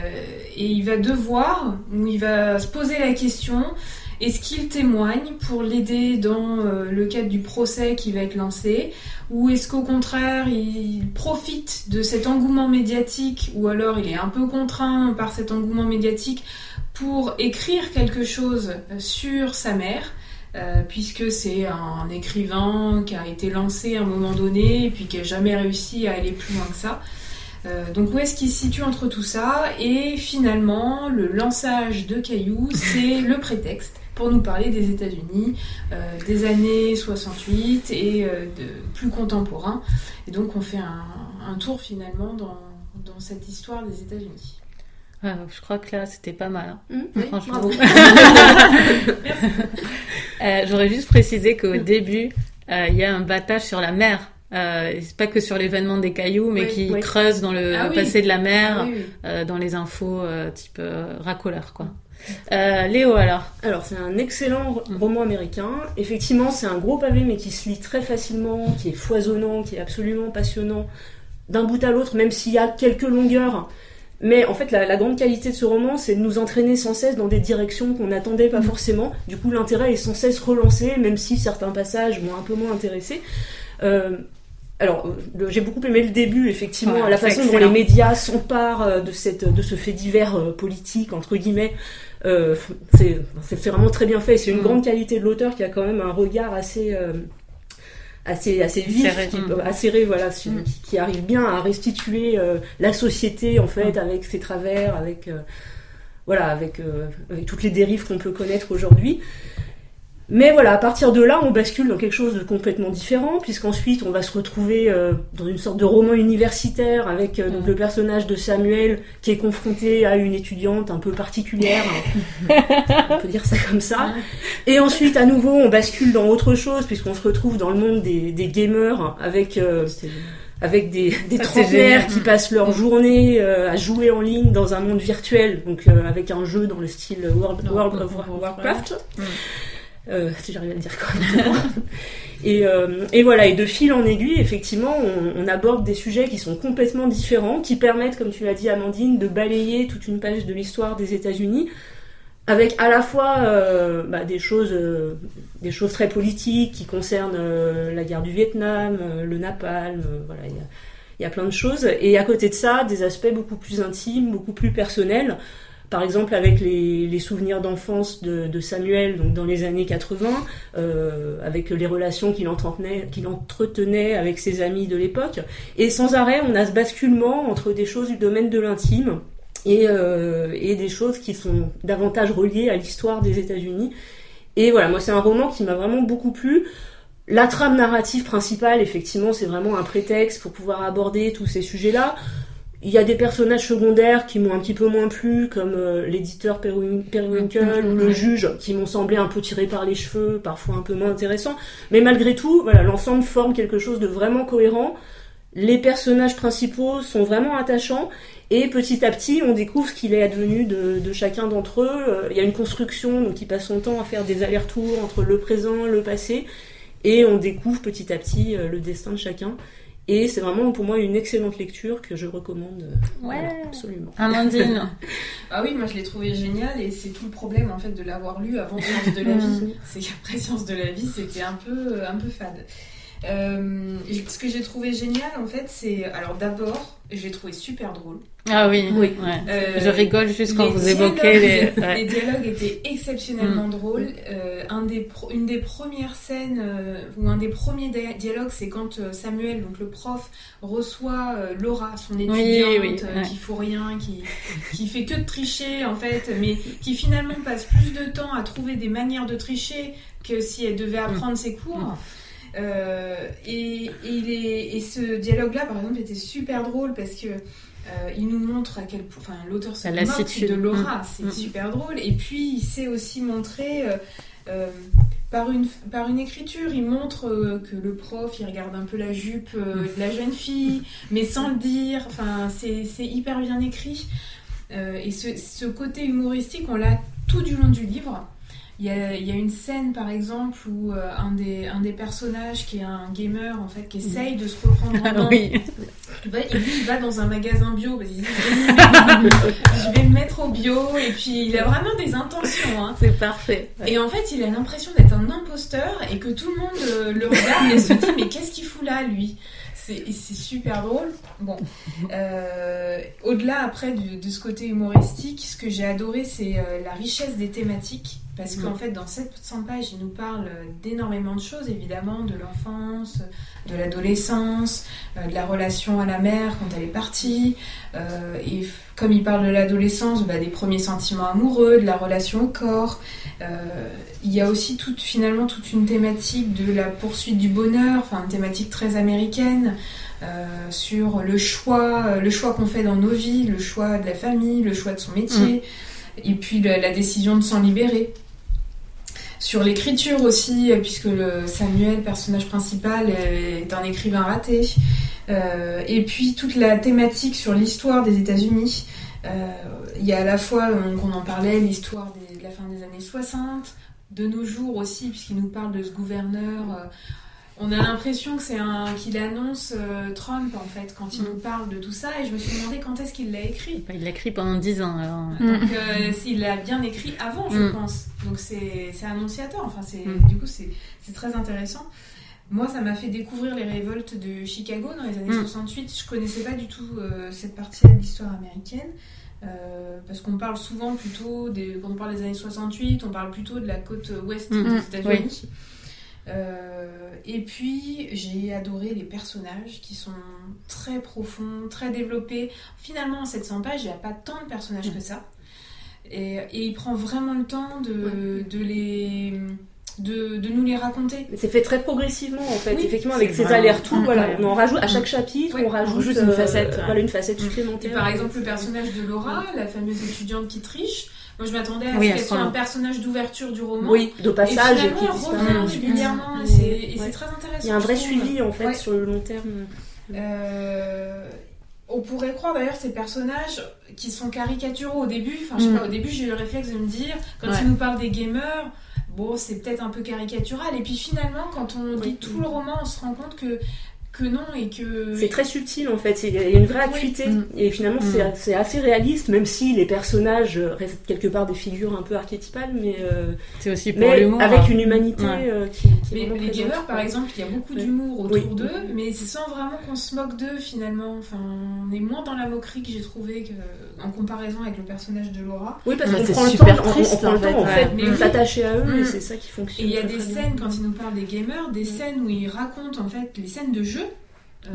et il va devoir, ou il va se poser la question, est-ce qu'il témoigne pour l'aider dans euh, le cadre du procès qui va être lancé Ou est-ce qu'au contraire, il profite de cet engouement médiatique Ou alors il est un peu contraint par cet engouement médiatique pour écrire quelque chose sur sa mère euh, puisque c'est un écrivain qui a été lancé à un moment donné et puis qui n'a jamais réussi à aller plus loin que ça. Euh, donc où est-ce qu'il se situe entre tout ça? Et finalement, le lançage de Caillou, c'est *laughs* le prétexte pour nous parler des États-Unis, euh, des années 68 et de plus contemporain. Et donc on fait un, un tour finalement dans, dans cette histoire des États-Unis. Je crois que là, c'était pas mal. hein. Mm, oui, Franchement. *laughs* Euh, J'aurais juste précisé qu'au début, euh, il y a un battage sur la mer. Euh, c'est pas que sur l'événement des cailloux, mais Oui, qui oui. creuse dans le Ah passé de la mer, euh, dans les infos type racoleur, quoi. Léo, alors Alors, c'est un excellent ro- Mm. roman américain. Effectivement, c'est un gros pavé, mais qui se lit très facilement, qui est foisonnant, qui est absolument passionnant. d'un bout à l'autre, même s'il y a quelques longueurs. Mais en fait, la, la grande qualité de ce roman, c'est de nous entraîner sans cesse dans des directions qu'on n'attendait pas forcément. Du coup, l'intérêt est sans cesse relancé, même si certains passages m'ont un peu moins intéressé. Euh, alors, le- j'ai beaucoup aimé le début, effectivement, Ouais, la façon dont les médias s'emparent euh, de, cette, de ce fait divers euh, politique, entre guillemets. Euh, c'est vraiment très bien fait. C'est une Mm. grande qualité de l'auteur qui a quand même un regard assez, euh, assez, assez vif, Serré. qui, Mm. acéré, voilà, qui, Mm. qui arrive bien à restituer euh, la société, en fait, avec ses travers, avec, euh, voilà, avec, euh, avec toutes les dérives qu'on peut connaître aujourd'hui. Mais voilà, à partir de là, on bascule dans quelque chose de complètement différent, puisqu'ensuite on va se retrouver euh, dans une sorte de roman universitaire avec euh, donc, Mm. le personnage de Samuel qui est confronté à une étudiante un peu particulière, *laughs* on peut dire ça comme ça. Et ensuite, à nouveau, on bascule dans autre chose, puisqu'on se retrouve dans le monde des, des gamers avec euh, avec des, des *laughs* trentenaires qui passent leur journée euh, à jouer en ligne dans un monde virtuel, donc euh, avec un jeu dans le style World, World of Warcraft. Mm. Euh, si j'arrive à le dire correctement. *laughs* et, euh, et voilà, et de fil en aiguille, effectivement, on, aborde des sujets qui sont complètement différents, qui permettent, comme tu l'as dit Amandine, de balayer toute une page de l'histoire des États-Unis, avec à la fois euh, bah, des choses, très politiques qui concernent la guerre du Vietnam, le napalm, voilà, il y a plein de choses, et à côté de ça, des aspects beaucoup plus intimes, beaucoup plus personnels. Par exemple, avec les, souvenirs d'enfance de, Samuel, dans les années 80, euh, avec les relations qu'il entretenait, qu'il entretenait avec ses amis de l'époque. Et sans arrêt, on a ce basculement entre des choses du domaine de l'intime et, euh, et des choses qui sont davantage reliées à l'histoire des États-Unis. Et voilà, moi, c'est un roman qui m'a vraiment beaucoup plu. La trame narrative principale, effectivement, c'est vraiment un prétexte pour pouvoir aborder tous ces sujets-là. Il y a des personnages secondaires qui m'ont un petit peu moins plu, comme euh, l'éditeur Periwinkle Mm, mm, ou le ouais. juge, qui m'ont semblé un peu tirés par les cheveux, parfois un peu moins intéressants. Mais malgré tout, voilà, l'ensemble forme quelque chose de vraiment cohérent. Les personnages principaux sont vraiment attachants. Et petit à petit, on découvre ce qu'il est advenu de, de chacun d'entre eux. Euh, Il y a une construction donc, qui passe son temps à faire des allers-retours entre le présent, le passé. Et on découvre petit à petit euh, le destin de chacun. Et c'est vraiment pour moi une excellente lecture que je recommande euh, Ouais. voilà, absolument. Amandine. *laughs* Ah oui, moi je l'ai trouvé génial et c'est tout le problème en fait de l'avoir lu avant Science de la vie. C'est qu'après Science de la vie, c'était un peu, un peu fade. Euh, ce que j'ai trouvé génial en fait, c'est. Alors d'abord, j'ai trouvé super drôle. Ah oui, Oui. ouais. Euh, Je rigole juste quand les vous dialogues- évoquez les. *laughs* Les dialogues étaient Mm. exceptionnellement drôles. Euh, un des pro- une des premières scènes, euh, ou un des premiers dia- dialogues, c'est quand Samuel, donc le prof, reçoit euh, Laura, son étudiante, oui, euh, ouais. qui fout rien, qui, qui fait que de tricher en fait, mais qui finalement passe plus de temps à trouver des manières de tricher que si elle devait apprendre ses cours. Mm. Euh, et, et il est- et ce dialogue-là, par exemple, était super drôle parce que euh, il nous montre à quel point, enfin, l'auteur se moque de Laura, c'est Mm. super drôle. Et puis, il sait aussi montrer euh, par une par une écriture, il montre que le prof, il regarde un peu la jupe euh, de la jeune fille, *laughs* mais sans le dire. Enfin, c'est c'est hyper bien écrit. Et ce, ce côté humoristique, on l'a tout du long du livre. Il y, a, il y a une scène par exemple où euh, un, des, un des personnages qui est un gamer en fait qui essaye de se reprendre en main oui. il va, et lui, il va dans un magasin bio parce qu'il dit je vais me mettre au bio et puis il a vraiment des intentions hein. C'est parfait. Ouais. et en fait il a l'impression d'être un imposteur et que tout le monde euh, le regarde et se dit mais qu'est-ce qu'il fout là lui? C'est super drôle bon Euh, au-delà après de ce côté humoristique ce que j'ai adoré c'est euh, la richesse des thématiques parce qu'en fait dans 700 pages il nous parle d'énormément de choses évidemment de l'enfance de l'adolescence euh, de la relation à la mère quand elle est partie euh, et comme il parle de l'adolescence bah, des premiers sentiments amoureux de la relation au corps. Euh, il y a aussi toute, finalement toute une thématique de la poursuite du bonheur, enfin une thématique très américaine sur le choix, le choix qu'on fait dans nos vies, le choix de la famille, le choix de son métier, et puis la, la décision de s'en libérer. Sur l'écriture aussi, euh, puisque Samuel, personnage principal, est un écrivain raté. Euh, et puis toute la thématique sur l'histoire des États-Unis. Euh, Il y a à la fois, donc on en parlait, l'histoire de la fin des années 60, de nos jours aussi, puisqu'il nous parle de ce gouverneur euh, on a l'impression que c'est un qu'il annonce euh, Trump en fait quand il nous parle de tout ça et je me suis demandé quand est-ce qu'il l'a écrit. Bah, il l'a écrit pendant 10 ans alors. Donc euh, s'il l'a bien écrit avant, je Mm. pense. Donc c'est c'est annonciateur. Enfin c'est Mm. du coup c'est c'est très intéressant. Moi, ça m'a fait découvrir les révoltes de Chicago dans les années Mm. 68. Je connaissais pas du tout euh, cette partie-là de l'histoire américaine. euh, parce qu'on parle souvent plutôt, des, quand on parle des années 68, on parle plutôt de la côte ouest Mm. des États-Unis. Euh, et puis, j'ai adoré les personnages qui sont très profonds, très développés. Finalement, en 700 pages, il n'y a pas tant de personnages que ça. Et, et il prend vraiment le temps de, de les. De, de nous les raconter. C'est fait très progressivement en fait, Oui, effectivement avec ces allers-retours, voilà, on en rajoute à chaque chapitre, Oui, on rajoute, une euh, facette, ouais. voilà une facette Mm. Et supplémentaire. par exemple, le personnage de Laura, la fameuse étudiante qui triche, moi je m'attendais à Oui, ce qu'elle soit un personnage d'ouverture du roman. oui, de Et passage finalement, qui elle revient régulièrement et c'est et Ouais. très intéressant. Il y a un vrai suivi en fait Ouais. sur le long terme. Euh, on pourrait croire d'ailleurs ces personnages qui sont caricaturaux au début. Enfin, je sais Mm. pas, au début j'ai eu le réflexe de me dire, quand Ouais. ils nous parlent des gamers, bon, c'est peut-être un peu caricatural. Et puis finalement, quand on Oui. lit tout le roman, on se rend compte que, que non et que. C'est très subtil en fait, il y a une vraie acuité Mm. et finalement Mm. c'est- c'est assez réaliste même si les personnages restent quelque part des figures un peu archétypales mais, euh, C'est aussi pour l'humour. avec hein. une humanité Ouais. euh, qui, qui est Mais vraiment les présente. gamers, par exemple, il y a beaucoup Ouais. d'humour autour Oui. d'eux, mais sans vraiment qu'on se moque d'eux finalement. Enfin, on est moins dans la moquerie que j'ai trouvé que, en comparaison avec le personnage de Laura. Oui parce qu'on c'est prend le super temps, on- on, triste, prend le en temps en fait, fait ouais. de Mais s'attacher à eux Mm. et c'est ça qui Et fonctionne. il y a des scènes, quand ils nous parlent des gamers, des scènes où ils racontent en fait les scènes de jeu.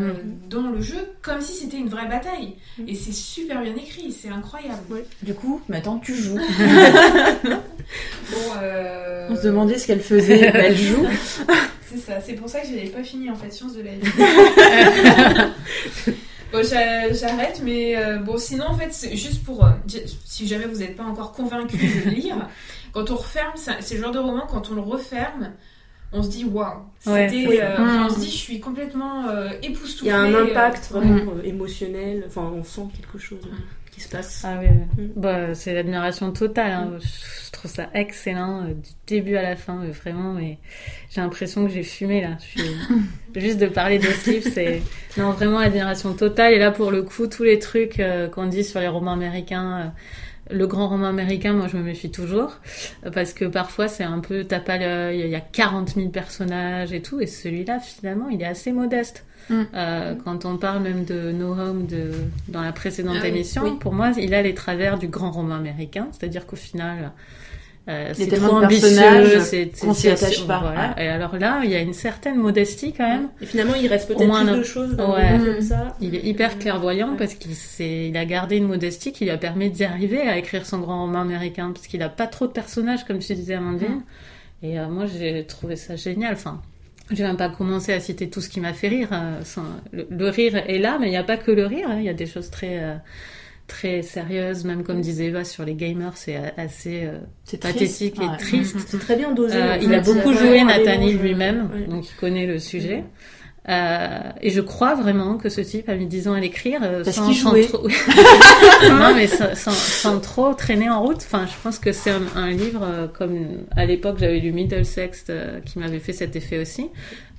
Euh, dans le jeu comme si c'était une vraie bataille Mm. et c'est super bien écrit c'est incroyable Du coup, maintenant tu joues. *laughs* *laughs* bon euh, On se demandait ce qu'elle faisait. Elle joue. *laughs* c'est ça c'est pour ça que j'avais pas fini en fait sciences de la vie Bon, j'a- j'arrête, mais euh, bon, sinon, en fait, c'est juste pour. euh, si jamais vous n'êtes pas encore convaincu de le lire, quand on referme, c'est c'est le genre de roman, quand on le referme, on se dit waouh, Ouais, euh, on se Mm. dit, je suis complètement euh, Il époustouflée. y a un euh, impact vraiment euh, émotionnel, enfin on sent quelque chose euh, qui se passe. Ah oui, oui. Mm. Bah, c'est l'admiration totale. hein. Je trouve ça excellent euh, du début à la fin, vraiment. Mais j'ai l'impression que j'ai fumé là. Je suis... *laughs* Juste de parler de ce livre, c'est non vraiment admiration totale. Et là, pour le coup, tous les trucs euh, qu'on dit sur les romans américains. Le grand roman américain, moi je me méfie toujours parce que parfois c'est un peu tape à l'œil, il y a 40 000 personnages et tout, et celui-là finalement il est assez modeste. Mm. Euh, quand on parle même de No Home de, dans la précédente Ah émission, oui. pour moi il a les travers du grand roman américain, c'est-à-dire qu'au final euh, c'est trop ambitieux, c'est qu'on s'y attache pas, voilà. Et alors là il y a une certaine modestie quand même. Et finalement, il reste peut-être moins, plus un- de choses dans Ouais. le roman comme ça. Il est hyper clairvoyant Ouais. parce qu'il il a gardé une modestie qui lui a permis d'y arriver à écrire son grand roman américain parce qu'il a pas trop de personnages comme tu disais Amandine. Et euh, moi j'ai trouvé ça génial. Enfin, j'ai même pas commencé à citer tout ce qui m'a fait rire. euh, le rire est là, mais il n'y a pas que le rire. hein. Il y a des choses très euh, très sérieuses, même comme disait Eva sur les gamers, c'est assez euh, pathétique triste. et Ouais. triste. C'est très bien dosé. Euh, il a beaucoup joué Nathaniel lui-même, donc il connaît le sujet. Euh, et je crois vraiment que ce type a mis 10 ans à l'écrire euh, sans, sans trop... *laughs* non, mais sans, sans, sans trop traîner en route. Enfin, je pense que c'est un, un livre euh, comme à l'époque j'avais lu Middlesex euh, qui m'avait fait cet effet aussi.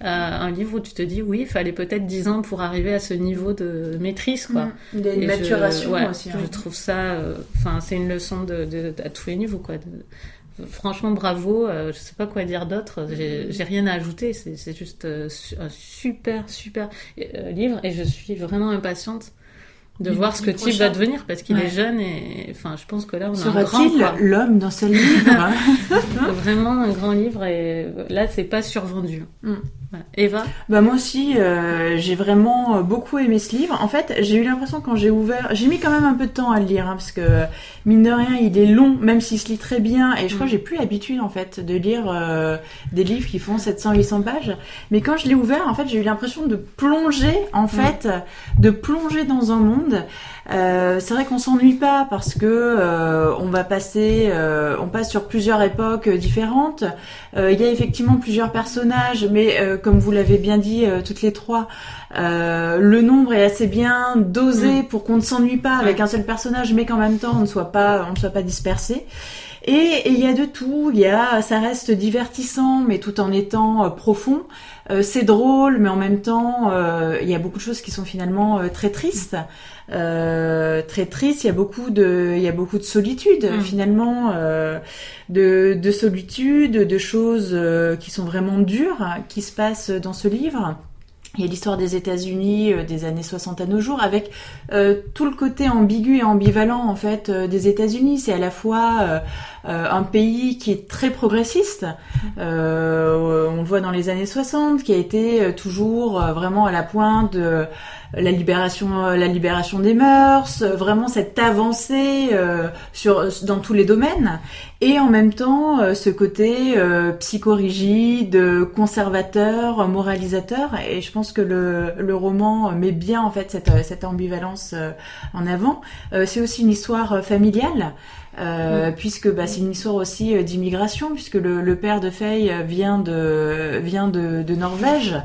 Euh, un livre où tu te dis oui, il fallait peut-être 10 ans pour arriver à ce niveau de maîtrise, quoi. Mm. Il y a une Et je- maturation ouais, aussi. hein. Je trouve ça, euh, enfin, c'est une leçon de, de- à tous les niveaux, quoi. de- franchement, bravo. euh, je sais pas quoi dire d'autre. J'ai rien à ajouter. C'est juste euh, un super, super euh, livre, et je suis vraiment impatiente de Du- voir ce que Type va devenir parce qu'il Ouais. est jeune et enfin, je pense que là, on a un grand, l'homme dans ce livre *laughs* vraiment un grand livre, et là, c'est pas survendu. Mm. Voilà. Eva, Bah moi aussi, euh, j'ai vraiment euh, beaucoup aimé ce livre. En fait, j'ai eu l'impression quand j'ai ouvert, j'ai mis quand même un peu de temps à le lire hein, parce que mine de rien, il est long, même s'il se lit très bien. Et je crois Mm. que j'ai plus l'habitude en fait de lire euh, des livres qui font 700-800 pages. Mais quand je l'ai ouvert, en fait, j'ai eu l'impression de plonger, en fait, de plonger dans un monde. Euh, c'est vrai qu'on s'ennuie pas parce que euh, on va passer, euh, on passe sur plusieurs époques différentes. Il y a effectivement plusieurs personnages, mais comme vous l'avez bien dit toutes les trois, le nombre est assez bien dosé pour qu'on ne s'ennuie pas avec un seul personnage, mais qu'en même temps on ne soit pas, on ne soit pas dispersé. Et il y a de tout. Il y a, ça reste divertissant, mais tout en étant profond. c'est drôle, mais en même temps, il y a beaucoup de choses qui sont finalement très tristes. Euh, très triste. Il y a beaucoup de, il y a beaucoup de solitude mm. finalement, euh, de, de, solitude, de choses euh, qui sont vraiment dures qui se passent dans ce livre. Il y a l'histoire des États-Unis des années 60 à nos jours, avec tout le côté ambigu et ambivalent en fait des États-Unis. C'est à la fois un pays qui est très progressiste, on le voit dans les années 60, qui a été toujours vraiment à la pointe de la libération, euh, la libération des mœurs, euh, vraiment cette avancée euh, sur dans tous les domaines, et en même temps ce côté psychorigide, conservateur, moralisateur. Et je pense que le, le roman met bien en fait cette, cette ambivalence en avant. c'est aussi une histoire familiale. Euh, mm. puisque bah, c'est une histoire aussi euh, d'immigration, puisque le, le, père de Faye vient de vient de, de Norvège,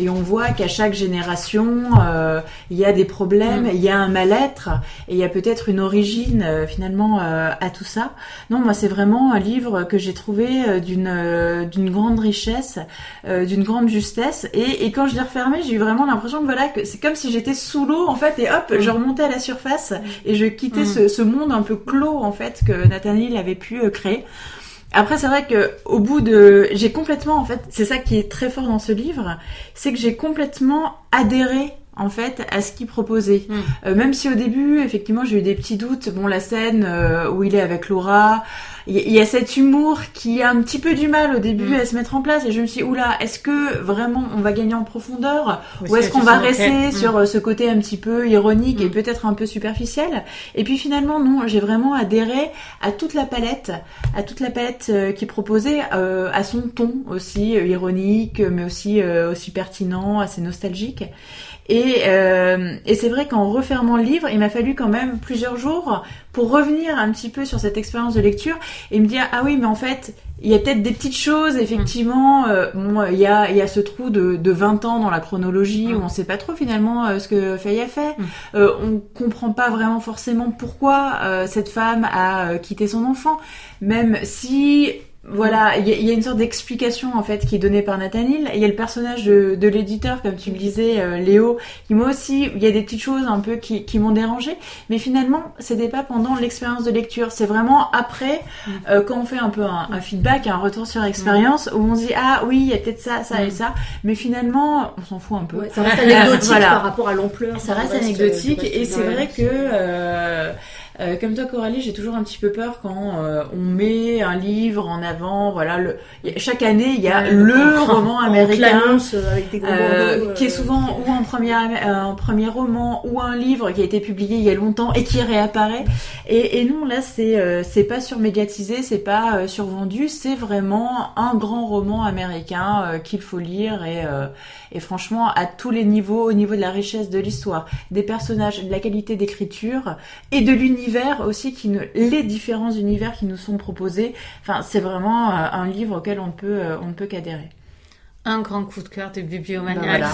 et on voit qu'à chaque génération euh, il y a des problèmes, mm. il y a un mal-être, et il y a peut-être une origine euh, finalement à tout ça. Non, moi c'est vraiment un livre que j'ai trouvé d'une d'une grande richesse, d'une grande justesse, et, et quand je l'ai refermé, j'ai eu vraiment l'impression que voilà que c'est comme si j'étais sous l'eau en fait, et hop, mm. je remontais à la surface et je quittais ce, ce monde un peu clos en fait que Nathaniel avait pu euh, créer. Après, c'est vrai que au bout de, j'ai complètement, en fait, c'est ça qui est très fort dans ce livre, c'est que j'ai complètement adhéré en fait à ce qu'il proposait. Hmm. Euh, même si au début, effectivement, j'ai eu des petits doutes. Bon, la scène euh, où il est avec Laura, il y, a cet humour qui a un petit peu du mal au début mm. à se mettre en place et je me suis dit oula est-ce que vraiment on va gagner en profondeur? Ou, est-ce qu'on va rester mm. sur euh, ce côté un petit peu ironique et peut-être un peu superficiel? Et puis finalement non j'ai vraiment adhéré à toute la palette à toute la palette euh, qui proposait euh, à son ton aussi ironique mais aussi aussi pertinent assez nostalgique et, euh, et c'est vrai qu'en refermant le livre, il m'a fallu quand même plusieurs jours pour revenir un petit peu sur cette expérience de lecture et me dire ah oui mais en fait il y a peut-être des petites choses effectivement euh, bon il y a il y a ce trou de, de 20 ans dans la chronologie où on sait pas trop finalement euh, ce que Faye a fait. Mm. euh, on comprend pas vraiment forcément pourquoi euh, cette femme a quitté son enfant. Même si voilà, il y, a une sorte d'explication en fait qui est donnée par Nathaniel. Il y a le personnage de, de l'éditeur, comme tu le disais, euh, Léo, qui moi aussi, il y a des petites choses un peu qui, qui m'ont dérangé, mais finalement, c'était pas pendant l'expérience de lecture, c'est vraiment après, mm. euh, quand on fait un peu un, un, feedback, un retour sur expérience, où on se dit ah oui, il y a peut-être ça, ça et mm. ça, mais finalement, on s'en fout un peu. ça reste anecdotique *laughs* par rapport à l'ampleur. Ça reste anecdotique, et c'est vrai que euh, euh, comme toi, Coralie, j'ai toujours un petit peu peur quand euh, on met un livre en avant. Voilà, le... chaque année, il y a le *laughs* roman américain euh, avec des qui est souvent ou un premier, un premier roman ou un livre qui a été publié il y a longtemps et qui réapparaît. Et, et non, là, c'est c'est pas surmédiatisé, c'est pas survendu, c'est vraiment un grand roman américain qu'il faut lire et et franchement à tous les niveaux, au niveau de la richesse de l'histoire, des personnages, de la qualité d'écriture et de l'univers aussi, qui les différents univers qui nous sont proposés. Enfin, c'est vraiment euh, un livre auquel on peut, euh, on ne peut qu'adhérer. Un grand coup de cœur de bibliomaniac. Ben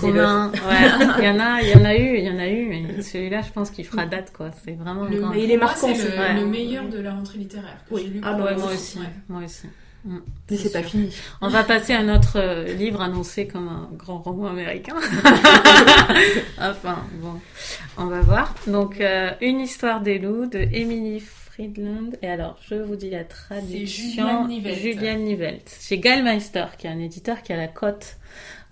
voilà. Ouais. il y en a, il y en a eu, il y en a eu, mais celui-là, je pense qu'il fera date, quoi. C'est vraiment. Le, grand... il est marquant. C'est le, meilleur de la rentrée littéraire que oui. lu. Ah ouais, moi aussi. Moi aussi. Mm. Mais c'est pas fini. On va passer à notre euh, livre annoncé comme un grand roman américain. *laughs* enfin, bon, on va voir. Donc, euh, Une histoire des loups de Emily Friedland. Et alors, je vous dis la traduction. Julian Nivelt. Chez Gallmeister, qui est un éditeur qui a la cote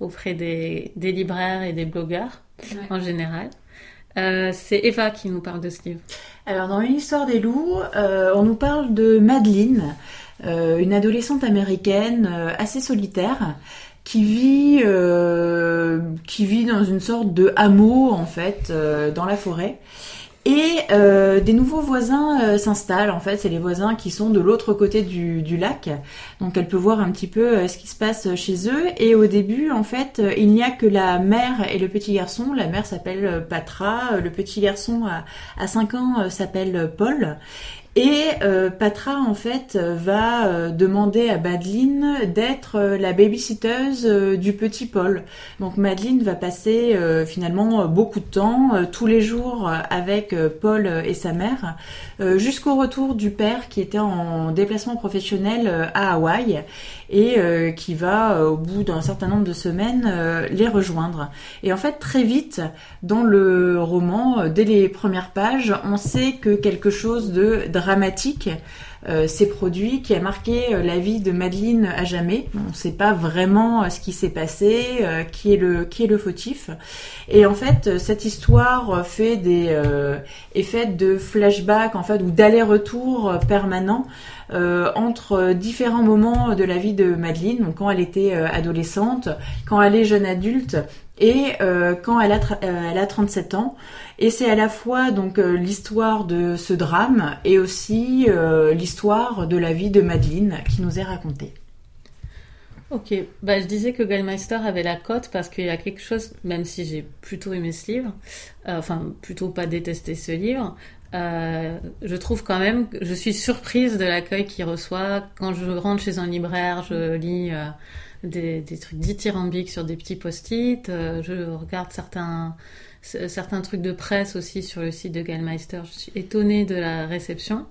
auprès des, des libraires et des blogueurs en général. Euh, c'est Eva qui nous parle de ce livre. Alors, dans Une histoire des loups, on nous parle de Madeleine. Euh, une adolescente américaine euh, assez solitaire qui vit euh, qui vit dans une sorte de hameau en fait dans la forêt et des nouveaux voisins s'installent. En fait, c'est les voisins qui sont de l'autre côté du, lac. Donc, elle peut voir un petit peu ce qui se passe chez eux. Et au début, en fait, il n'y a que la mère et le petit garçon. La mère s'appelle Patra. Le petit garçon à, à 5 ans s'appelle Paul. Et euh, Patra, en fait, va euh, demander à Madeline d'être euh, la babysitteuse euh, du petit Paul. Donc Madeline va passer euh, finalement euh, beaucoup de temps, euh, tous les jours, euh, avec euh, Paul euh, et sa mère, euh, jusqu'au retour du père qui était en déplacement professionnel euh, à Hawaï et euh, qui va, euh, au bout d'un certain nombre de semaines, euh, les rejoindre. Et en fait, très vite, dans le roman, euh, dès les premières pages, on sait que quelque chose de dramatique euh, s'est produit, qui a marqué euh, la vie de Madeleine à jamais. On ne sait pas vraiment euh, ce qui s'est passé, qui est le qui est fautif. Et en fait, cette histoire fait des euh, est faite de flashbacks en fait ou d'aller-retour euh, permanent euh, entre différents moments de la vie de Madeleine, donc quand elle était adolescente, quand elle est jeune adulte et euh, quand elle a, euh, elle a 37 ans. Et c'est à la fois donc euh, l'histoire de ce drame et aussi l'histoire de la vie de Madeleine qui nous est racontée. Ok, bah, je disais que Gallmeister avait la cote parce qu'il y a quelque chose, même si j'ai plutôt aimé ce livre, enfin plutôt pas détesté ce livre, je trouve quand même, je suis surprise de l'accueil qu'il reçoit. Quand je rentre chez un libraire, je lis des, des trucs dithyrambiques sur des petits post-it, euh, je regarde certains, certains trucs de presse aussi sur le site de Gallmeister. Je suis étonnée de la réception.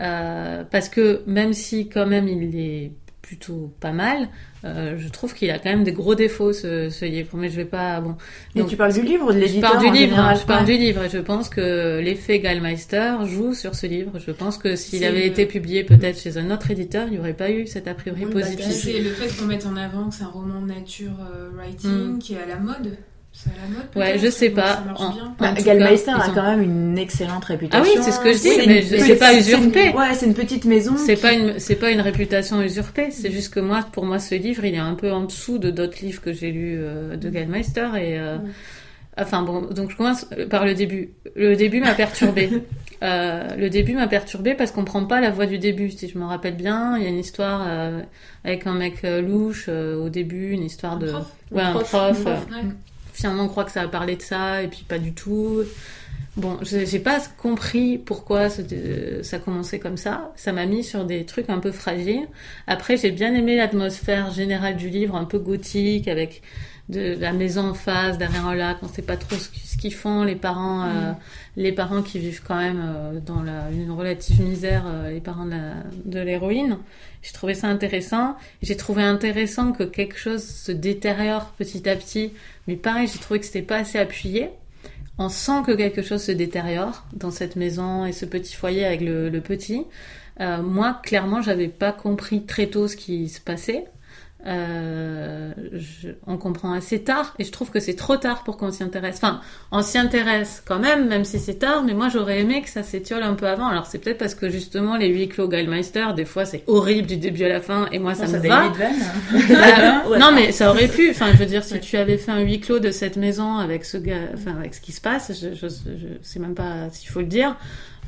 Euh, parce que même si quand même il est plutôt pas mal, euh, je trouve qu'il a quand même des gros défauts ce, ce livre. Mais je vais pas bon. Et Donc, tu parles du livre ou de Je l'éditeur parle du livre, général hein, je parle Ouais. du livre et je pense que l'effet Gallmeister joue sur ce livre. Je pense que s'il avait le- été publié peut-être chez un autre éditeur, il n'y aurait pas eu cet a priori Oui, positif. bagage. C'est le fait qu'on mette en avant que c'est un roman de nature euh, writing Mm. qui est à la mode. C'est à la mode Ouais, je sais pas. Ça bien. Bah, Gallmeister cas, a ont- quand même une excellente réputation. Ah oui, c'est ce que je dis, C'est mais petite- c'est pas une- usurpé. ouais, c'est une petite maison. C'est qui- pas une, c'est pas une réputation usurpée. C'est juste que moi, pour moi, ce livre, il est un peu en dessous de d'autres livres que j'ai lus euh, de Gallmeister et. euh. Enfin bon, donc je commence par le début. Le début m'a perturbé. *laughs* Euh, le début m'a perturbé parce qu'on prend pas la voix du début. Si je me rappelle bien, il y a une histoire euh, avec un mec louche euh, au début, une histoire Un de. prof Ouais, un prof. prof. Un euh, prof. Ouais. Finalement on croit que ça va parler de ça et puis pas du tout. Bon, j'ai pas compris pourquoi c'était- ça commençait comme ça. Ça m'a mis sur des trucs un peu fragiles. Après, j'ai bien aimé l'atmosphère générale du livre, un peu gothique, avec de la maison en face, derrière un lac. On sait pas trop ce qu- ce qu'ils font, les parents, euh, les parents qui vivent quand même euh, dans la, une relative misère, euh, les parents de l'héroïne. J'ai trouvé ça intéressant. J'ai trouvé intéressant que quelque chose se détériore petit à petit mais pareil, j'ai trouvé que c'était pas assez appuyé. On sent que quelque chose se détériore dans cette maison et ce petit foyer avec le, le petit. Euh, moi, clairement, j'avais pas compris très tôt ce qui se passait. Euh, je- on comprend assez tard et je trouve que c'est trop tard pour qu'on s'y intéresse. Enfin, on s'y intéresse quand même, même si c'est tard, mais moi j'aurais aimé que ça s'étiole un peu avant. Alors c'est peut-être parce que justement les huis clos Gallmeister, des fois c'est horrible du début à la fin et moi ça, me va. *laughs* Bah, *laughs* Ouais. Non, mais ça aurait pu. Enfin, je veux dire, si tu avais fait un huis clos de cette maison avec ce gars, enfin, avec ce qui se passe, je, je, je sais même pas s'il faut le dire,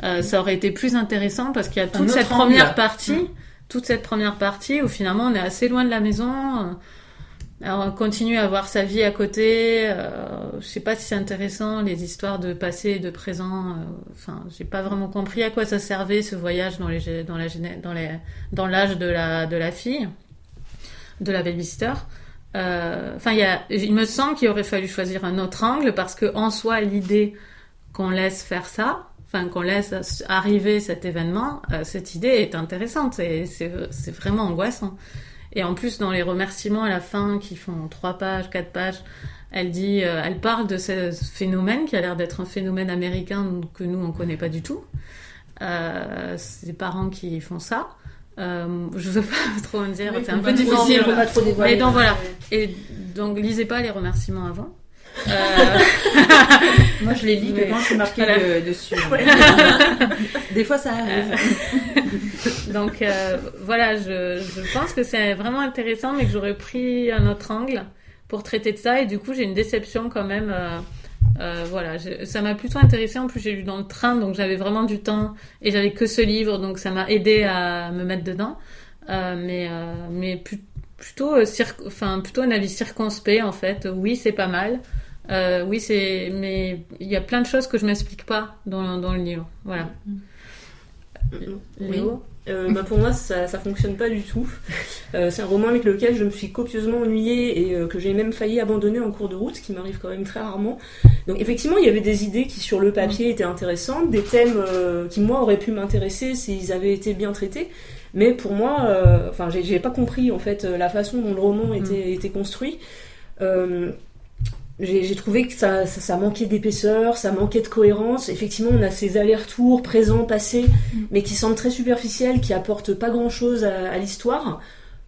euh, ça aurait été plus intéressant parce qu'il y a toute cette première partie, Mm. Toute cette première partie où finalement on est assez loin de la maison. on continue à voir sa vie à côté. Euh, je sais pas si c'est intéressant les histoires de passé et de présent. euh, Enfin, j'ai pas vraiment compris à quoi ça servait ce voyage dans les dans l'âge de la fille, de la babysitter. Euh, Enfin, il il me semble qu'il aurait fallu choisir un autre angle parce que en soi l'idée qu'on laisse faire ça, enfin qu'on laisse arriver cet événement, euh, cette idée est intéressante et c'est vraiment angoissant. Et en plus, dans les remerciements à la fin, qui font trois pages, quatre pages, elle dit, euh, elle parle de ce phénomène qui a l'air d'être un phénomène américain que nous on connaît pas du tout. Euh, c'est des parents qui font ça. Euh, je veux pas *laughs* trop en dire, Oui, c'est un peu difficile. Mais donc voilà. Et donc lisez pas les remerciements avant. Euh, *laughs* Moi, je les lis que Mais- quand c'est marqué Voilà. de- dessus. *laughs* Des fois, ça arrive. donc euh, voilà, je, je pense que c'est vraiment intéressant, mais que j'aurais pris un autre angle pour traiter de ça. Et du coup, j'ai une déception quand même. euh, euh, voilà, je- ça m'a plutôt intéressé. En plus, j'ai lu dans le train, donc j'avais vraiment du temps et j'avais que ce livre, donc ça m'a aidé à me mettre dedans. Euh, mais euh, mais plus- plutôt, euh, enfin plutôt un avis circonspect en fait. Oui, c'est pas mal. Euh, oui, c'est, mais il y a plein de choses que je m'explique pas dans, dans le livre. Voilà. Léo euh, bah pour moi, ça, ça fonctionne pas du tout. Euh, c'est un roman avec lequel je me suis copieusement ennuyée et euh, que j'ai même failli abandonner en cours de route, ce qui m'arrive quand même très rarement. Donc effectivement, il y avait des idées qui sur le papier étaient intéressantes, des thèmes euh, qui moi auraient pu m'intéresser s'ils avaient été bien traités. Mais pour moi, euh, enfin, j'ai- j'ai pas compris en fait la façon dont le roman était, était construit. Euh, j'ai trouvé que ça, ça, ça manquait d'épaisseur, ça manquait de cohérence. Effectivement, on a ces allers-retours présents, passés, mais qui semblent très superficiels, qui apportent pas grand-chose à, à l'histoire.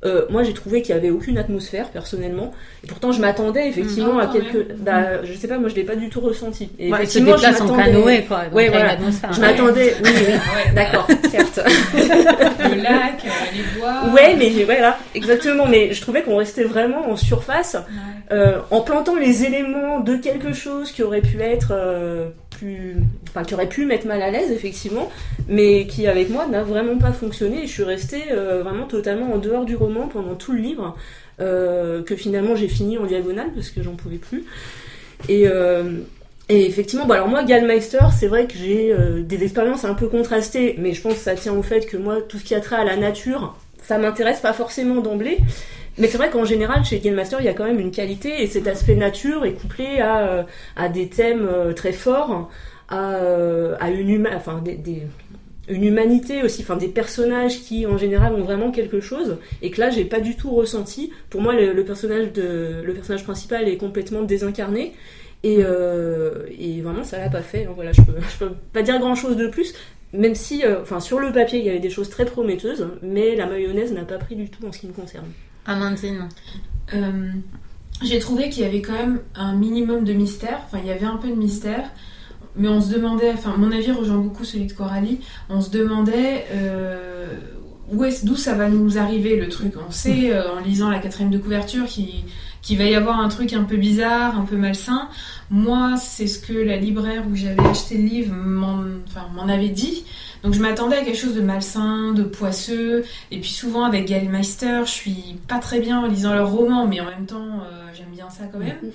Euh, moi, j'ai trouvé qu'il y avait aucune atmosphère personnellement, et pourtant je m'attendais effectivement à quelques. Bah, je sais pas, moi je l'ai pas du tout ressenti. Et Ouais, effectivement, je m'attendais- canoë, quoi. Donc Ouais, voilà. une atmosphère. Je m'attendais. Oui, oui, Ouais. *laughs* d'accord, certes. *laughs* Le lac, euh, les bois. Ouais, mais voilà, exactement. Mais je trouvais qu'on restait vraiment en surface. Ouais. Euh, en plantant les éléments de quelque chose qui aurait pu être euh, plus, enfin qui aurait pu mettre mal à l'aise effectivement, mais qui avec moi n'a vraiment pas fonctionné. Et je suis restée euh, vraiment totalement en dehors du pendant tout le livre, euh, que finalement j'ai fini en diagonale parce que j'en pouvais plus. Et euh, effectivement, bon alors moi, Gallmeister, c'est vrai que j'ai euh, des expériences un peu contrastées, mais je pense que ça tient au fait que moi, tout ce qui a trait à la nature, ça m'intéresse pas forcément d'emblée. Mais c'est vrai qu'en général, chez Gallmeister, il y a quand même une qualité, et cet aspect nature est couplé à, à des thèmes très forts, à, à une, huma- enfin, des- une humanité aussi, enfin des personnages qui en général ont vraiment quelque chose, et que là, j'ai pas du tout ressenti. Pour moi, le, personnage le personnage principal est complètement désincarné. Et, euh, vraiment, ça l'a pas fait. hein. Voilà, je peux, peux pas dire grand chose de plus, même si, euh, sur le papier, il y avait des choses très prometteuses, mais la mayonnaise n'a pas pris du tout en ce qui me concerne. Amandine. Euh, j'ai trouvé qu'il y avait quand même un minimum de mystère. Enfin, il y avait un peu de mystère. Mais on se demandait, enfin, mon avis rejoint beaucoup celui de Coralie. On se demandait euh, où est, d'où ça va nous arriver le truc? On sait euh, en lisant la quatrième de couverture qu'il va y avoir un truc un peu bizarre, un peu malsain. Moi, c'est ce que la libraire où j'avais acheté le livre m'en enfin, avait dit. Donc je m'attendais à quelque chose de malsain, de poisseux. Et puis souvent avec Gallmeister, je suis pas très bien en lisant leurs romans, mais en même temps, euh, j'aime bien ça quand même.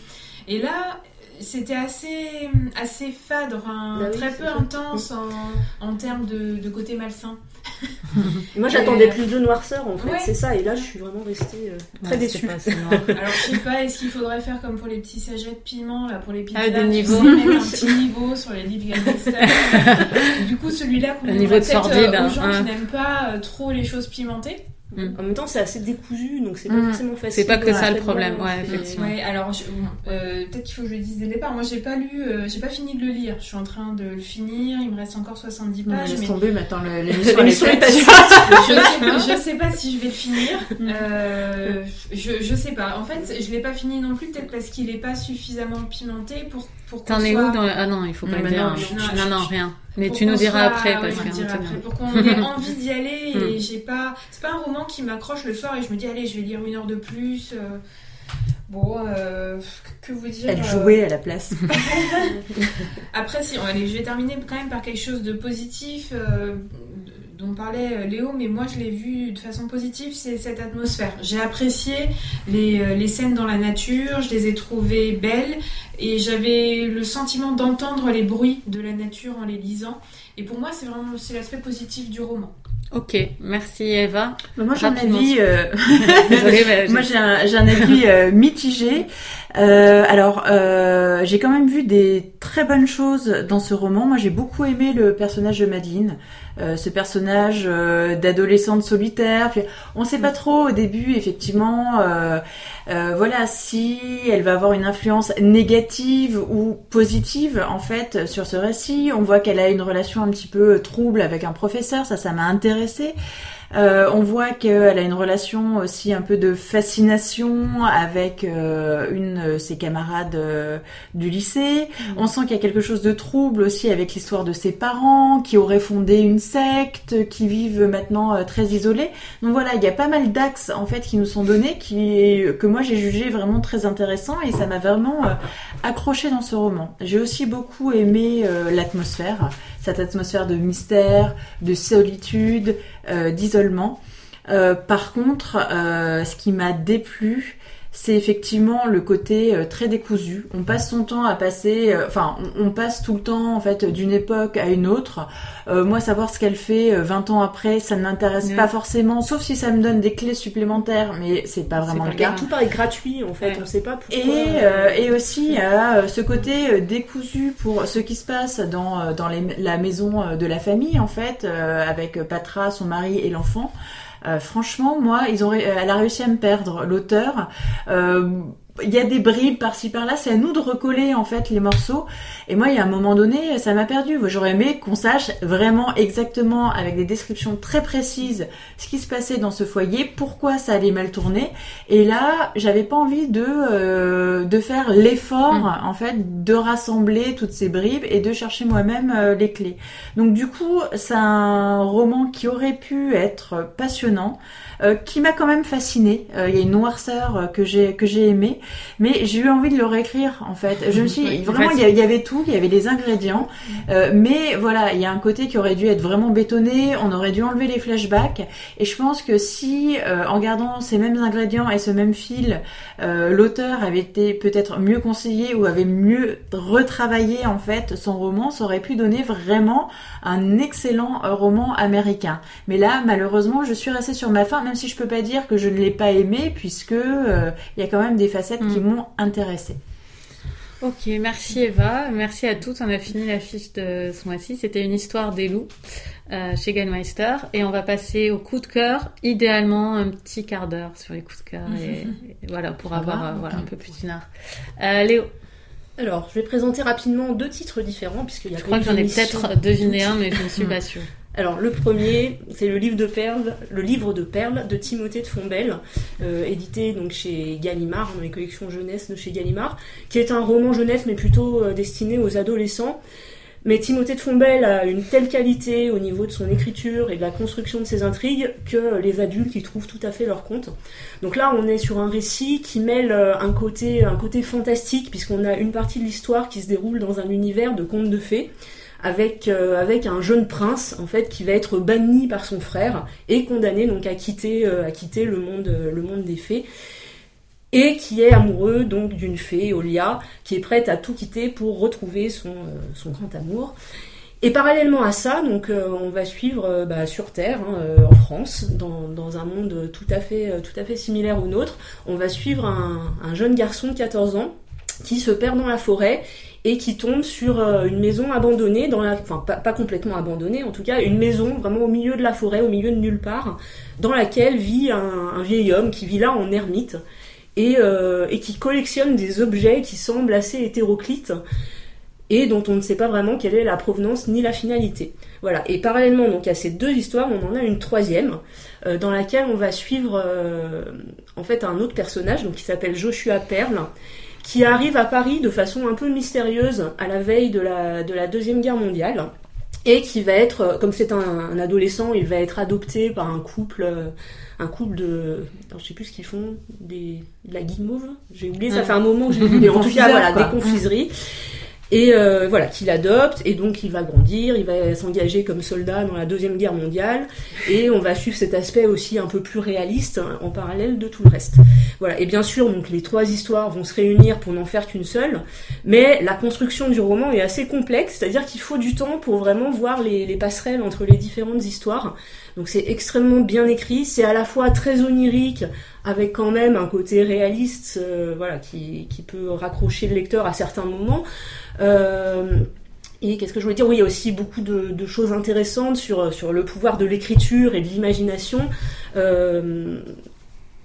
Et là, c'était assez, assez fade, enfin, Bah oui, très peu ça. intense en, en termes de, de côté malsain. *laughs* Moi, j'attendais plus de noirceur, en fait, Ouais. c'est ça. Et là, je suis vraiment restée euh, très Ouais, déçue. pas. *laughs* Alors je sais pas, est-ce qu'il faudrait faire comme pour les petits sachets de piment, là, pour les pizzas Ah, des niveaux. mettre un *laughs* petit niveau sur les livres. Du coup, celui-là, Un niveau de sordide, aux hein, gens hein. qui n'aiment pas euh, trop les choses pimentées. En même temps, c'est assez décousu, donc c'est pas Mm. forcément facile. C'est pas que ça le problème, ouais, effectivement. Ouais, alors euh, peut-être qu'il faut que je le dise dès le départ. Moi, j'ai pas lu, euh, j'ai pas fini de le lire. Je suis en train de le finir. Il me reste encore 70 Non, pages. laisse mais tomber maintenant *laughs* l'émission. Est je, sais, *laughs* je sais pas si je vais le finir. Euh, je, je sais pas. En fait, je l'ai pas fini non plus, peut-être parce qu'il est pas suffisamment pimenté pour pour qu'on T'en es où dans le... Ah non, il faut pas Non, le dire. non, hein. Non, rien. Mais tu nous diras soit- après ouais, parce on après, pour qu'on ait *laughs* envie d'y aller et j'ai pas c'est pas un roman qui m'accroche le soir et je me dis allez je vais lire une heure de plus euh, bon euh, que vous dire Elle euh, jouait à la place. *laughs* *laughs* après si allez je vais terminer quand même par quelque chose de positif euh, dont parlait euh, Léo mais moi je l'ai vu de façon positive c'est cette atmosphère j'ai apprécié les, euh, les scènes dans la nature je les ai trouvées belles et j'avais le sentiment d'entendre les bruits de la nature en les lisant et pour moi c'est vraiment c'est l'aspect positif du roman Ok, merci Eva. Bah, moi, j'ai un avis. euh, *laughs* *laughs* Désolée, mais Moi, j'ai un, j'ai un avis euh, mitigé. Euh, alors, euh, j'ai quand même vu des très bonnes choses dans ce roman. Moi, j'ai beaucoup aimé le personnage de Madeleine, euh, ce personnage euh, d'adolescente solitaire. Puis, on sait pas trop au début, effectivement. euh, voilà, si elle va avoir une influence négative ou positive en fait sur ce récit. On voit qu'elle a une relation un petit peu trouble avec un professeur. Ça, ça m'a intéressée. Euh, on voit qu'elle a une relation aussi un peu de fascination avec euh, une de ses camarades euh, du lycée. On sent qu'il y a quelque chose de trouble aussi avec l'histoire de ses parents qui auraient fondé une secte, qui vivent maintenant euh, très isolés. Donc voilà, il y a pas mal d'axes en fait qui nous sont donnés, qui que moi j'ai jugé vraiment très intéressants et ça m'a vraiment euh, accroché dans ce roman. J'ai aussi beaucoup aimé l'atmosphère, cette atmosphère de mystère, de solitude, euh, d'isolement. Euh, par contre, euh, ce qui m'a déplu, c'est effectivement le côté euh, très décousu. On passe son temps à passer, euh, enfin, on, on passe tout le temps en fait d'une époque à une autre. Euh, moi, savoir ce qu'elle fait euh, 20 ans après, ça ne m'intéresse Ouais. pas forcément, sauf si ça me donne des clés supplémentaires, mais c'est pas vraiment pas le cas. Tout paraît gratuit en fait, Ouais. on sait pas pourquoi. Et, euh, et aussi a euh, ce côté euh, décousu pour ce qui se passe dans, euh, dans les- la maison euh, de la famille en fait, euh, avec Patra, son mari et l'enfant. Euh, franchement, moi, ils ont, euh, elle a réussi à me perdre, l'auteur. Il y a des bribes par-ci par-là, c'est à nous de recoller en fait les morceaux. Et moi, il y a un moment donné, ça m'a perdu. J'aurais aimé qu'on sache vraiment exactement, avec des descriptions très précises, ce qui se passait dans ce foyer, pourquoi ça allait mal tourner. Et là, j'avais pas envie de euh, de faire l'effort Mm. en fait de rassembler toutes ces bribes et de chercher moi-même euh, les clés. Donc du coup, c'est un roman qui aurait pu être passionnant, euh, qui m'a quand même fasciné. Euh, Il y a une noirceur euh, que j'ai que j'ai aimé, mais j'ai eu envie de le réécrire en fait. Je me suis Oui, vraiment il y, avait tout, il y avait les ingrédients, euh, mais voilà, il y a un côté qui aurait dû être vraiment bétonné. On aurait dû enlever les flashbacks, et je pense que si euh, en gardant ces mêmes ingrédients et ce même fil, euh, l'auteur avait été peut-être mieux conseillé ou avait mieux retravaillé en fait son roman, ça aurait pu donner vraiment un excellent roman américain. Mais là, malheureusement, je suis restée sur ma fin, même si je peux pas dire que je ne l'ai pas aimé, puisque il y a quand même des facettes qui Mm. m'ont intéressée. Ok, merci Eva, merci à toutes. On a fini la fiche de ce mois-ci. C'était une histoire des loups euh, chez Gallmeister. Et on va passer au coup de cœur. Idéalement, un petit quart d'heure sur les coups de cœur. Et, *laughs* et voilà, pour Ça avoir va euh, voilà, un peu plus d'une heure. Euh, Léo, Alors, je vais présenter rapidement deux titres différents puisqu'il y a je crois que j'en ai peut-être deviné un, mais je ne suis *laughs* pas sûre. Alors le premier, c'est le livre de perles, le livre de perles de Timothée de Fombelle, euh, édité donc chez Gallimard dans les collections jeunesse de chez Gallimard, qui est un roman jeunesse mais plutôt euh, destiné aux adolescents. Mais Timothée de Fombelle a une telle qualité au niveau de son écriture et de la construction de ses intrigues que les adultes y trouvent tout à fait leur compte. Donc là, on est sur un récit qui mêle euh, un côté, un côté fantastique puisqu'on a une partie de l'histoire qui se déroule dans un univers de contes de fées avec, euh, avec un jeune prince en fait qui va être banni par son frère et condamné donc à quitter, euh, euh, le monde des fées et qui est amoureux donc d'une fée, Olia, qui est prête à tout quitter pour retrouver son, grand amour. Et parallèlement à ça, on va suivre bah, sur Terre, hein, en France, dans, dans un monde tout à fait, tout à fait similaire au nôtre, on va suivre un, un jeune garçon de 14 ans qui se perd dans la forêt et qui tombe sur euh, une maison abandonnée, enfin pas, complètement abandonnée, en tout cas une maison vraiment au milieu de la forêt, au milieu de nulle part, dans laquelle vit un, vieil homme qui vit là en ermite et, euh, et qui collectionne des objets qui semblent assez hétéroclites et dont on ne sait pas vraiment quelle est la provenance ni la finalité. Voilà. Et parallèlement donc à ces deux histoires, on en a une troisième euh, dans laquelle on va suivre en fait un autre personnage donc qui s'appelle Joshua Perle qui arrive à Paris de façon un peu mystérieuse à la veille de la, de la Deuxième Guerre mondiale et qui va être, euh, comme c'est un, un adolescent, il va être adopté par un couple, euh, un couple de, alors, je sais plus ce qu'ils font, des, de la guimauve, j'ai oublié, ça Ouais. fait un moment que l'ai vu, mais en *laughs* tout cas voilà, quoi. des confiseries. Et euh, voilà, qu'il adopte, et donc il va grandir, il va s'engager comme soldat dans la Deuxième Guerre mondiale, et on va suivre cet aspect aussi un peu plus réaliste hein, en parallèle de tout le reste. Voilà, et bien sûr, donc les trois histoires vont se réunir pour n'en faire qu'une seule, mais la construction du roman est assez complexe, c'est-à-dire qu'il faut du temps pour vraiment voir les, les passerelles entre les différentes histoires. Donc c'est extrêmement bien écrit, c'est à la fois très onirique, avec quand même un côté réaliste, euh, voilà, qui, qui peut raccrocher le lecteur à certains moments. Euh, et qu'est-ce que je voulais dire? Oui, il y a aussi beaucoup de, choses intéressantes sur, sur le pouvoir de l'écriture et de l'imagination. Euh,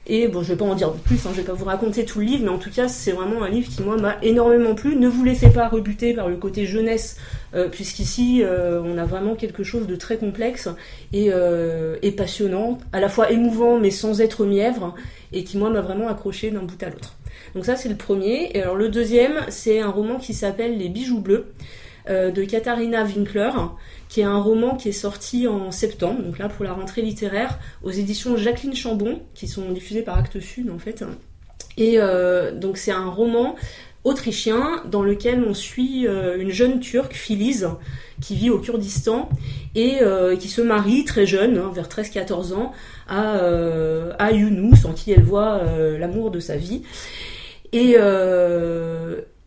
et bon, je vais pas en dire plus, hein, je vais pas vous raconter tout le livre, mais en tout cas, c'est vraiment un livre qui, moi, m'a énormément plu. Ne vous laissez pas rebuter par le côté jeunesse, euh, puisqu'ici, euh, on a vraiment quelque chose de très complexe et, euh, et passionnant, à la fois émouvant, mais sans être mièvre, et qui, moi, m'a vraiment accroché d'un bout à l'autre. Donc ça, c'est le premier. Et alors, le deuxième, c'est un roman qui s'appelle Les Bijoux Bleus, de Katharina Winkler, qui est un roman qui est sorti en septembre, donc là pour la rentrée littéraire, aux éditions Jacqueline Chambon, qui sont diffusées par Actes Sud en fait. Et euh, donc c'est un roman autrichien dans lequel on suit une jeune turque, Filiz, qui vit au Kurdistan et qui se marie très jeune, hein, vers 13-14 ans, à, à Younous, en qui elle voit l'amour de sa vie. Et,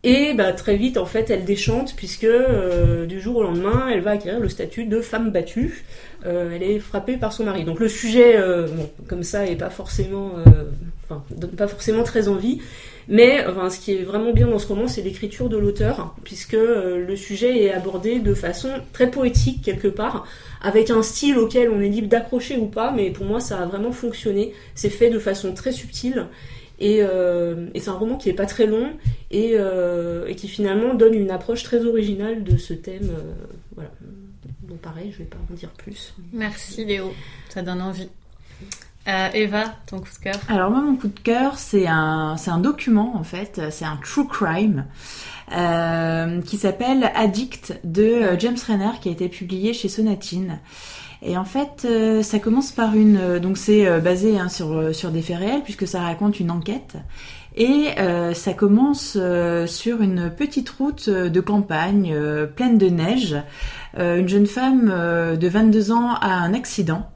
et bah, très vite, en fait, elle déchante puisque euh, du jour au lendemain, elle va acquérir le statut de femme battue. Euh, elle est frappée par son mari. Donc le sujet, euh, comme ça, est pas forcément, donne pas forcément très envie. Mais ce qui est vraiment bien dans ce roman, c'est l'écriture de l'auteur, puisque le sujet est abordé de façon très poétique quelque part, avec un style auquel on est libre d'accrocher ou pas. Mais pour moi, ça a vraiment fonctionné. C'est fait de façon très subtile. Euh, et, c'est un roman qui est pas très long euh, et, qui finalement donne une approche très originale de ce thème. Euh, voilà. Donc pareil, je vais pas en dire plus. Merci Léo, ça donne envie. Eva, ton coup de cœur? Alors moi, mon coup de cœur, c'est un, c'est un document en fait, c'est un true crime. qui s'appelle Addict de James Renner qui a été publié chez Sonatine. Et en fait, euh, ça commence par une... Euh, donc c'est euh, basé hein, sur, sur des faits réels, puisque ça raconte une enquête. Et ça commence sur une petite route de campagne pleine de neige. une jeune femme de 22 ans a un accident.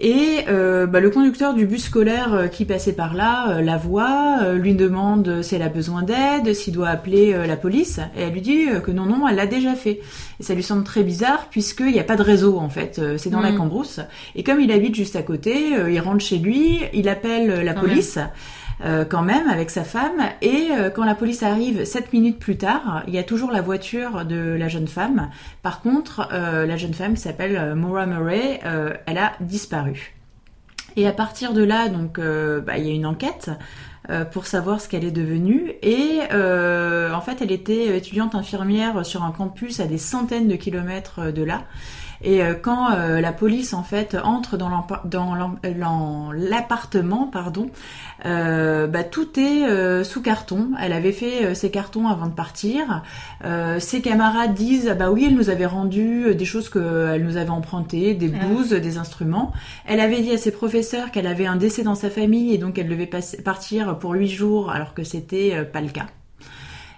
Et euh, bah, le conducteur du bus scolaire euh, qui passait par là euh, la voit, lui demande si elle a besoin d'aide, s'il doit appeler la police, et elle lui dit que non, non, elle l'a déjà fait. Et ça lui semble très bizarre puisqu'il n'y a pas de réseau en fait, c'est dans la mm. cambrousse. Et comme il habite juste à côté, il rentre chez lui, il appelle la police. Euh, quand même avec sa femme. Et euh, quand la police arrive sept minutes plus tard, il y a toujours la voiture de la jeune femme. Par contre, euh, la jeune femme qui s'appelle Maura Murray, elle a disparu. Et à partir de là, donc, bah, il y a une enquête pour savoir ce qu'elle est devenue. Et en fait, elle était étudiante infirmière sur un campus à des centaines de kilomètres de là. Et euh, quand euh, la police en fait entre dans l'appartement, pardon, euh, bah, tout est sous carton. Elle avait fait ses cartons avant de partir. ses camarades disent ah bah oui, elle nous avait rendu des choses qu'elle nous avait empruntées, des ah. blouses, des instruments. Elle avait dit à ses professeurs qu'elle avait un décès dans sa famille et donc elle devait partir pour huit jours alors que c'était pas le cas.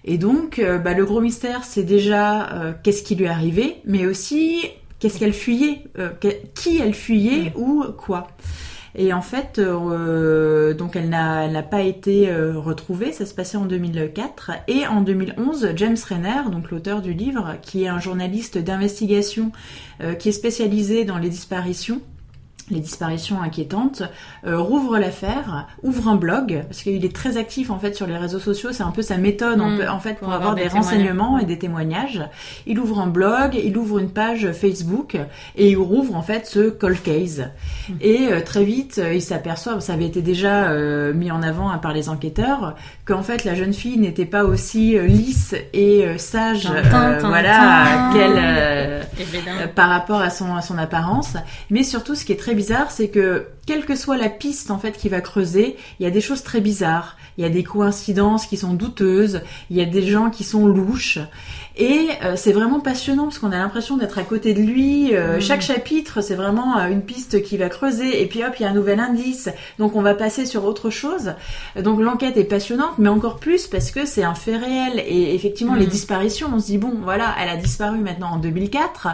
Et donc, bah, le gros mystère, c'est déjà qu'est-ce qui lui est arrivé, mais aussi qu'est-ce qu'elle fuyait, euh, qui elle fuyait mm. ou quoi. Et en fait, euh, donc elle n'a pas été euh, retrouvée. Ça se passait en 2004 et en 2011, James Renner, donc l'auteur du livre, qui est un journaliste d'investigation qui est spécialisé dans les disparitions, les disparitions inquiétantes, euh, rouvre l'affaire, ouvre un blog, parce qu'il est très actif en fait sur les réseaux sociaux, c'est un peu sa méthode mm. en fait pour, avoir, des, renseignements et des témoignages. Il ouvre un blog, il ouvre une page Facebook et il rouvre en fait ce cold case. Mm. Et euh, très vite, euh, il s'aperçoit, ça avait été déjà mis en avant hein, par les enquêteurs, qu'en fait la jeune fille n'était pas aussi lisse et sage, voilà, qu'elle par rapport à son à son apparence, mais surtout ce qui est très bizarre, c'est que quelle que soit la piste en fait qui va creuser, il y a des choses très bizarres, il y a des coïncidences qui sont douteuses, il y a des gens qui sont louches et euh, c'est vraiment passionnant parce qu'on a l'impression d'être à côté de lui. Euh, mm. Chaque chapitre, c'est vraiment euh, une piste qui va creuser et puis hop, il y a un nouvel indice. Donc on va passer sur autre chose. Donc l'enquête est passionnante, mais encore plus parce que c'est un fait réel et effectivement les mm. disparitions, on se dit bon, voilà, elle a disparu maintenant en 2004.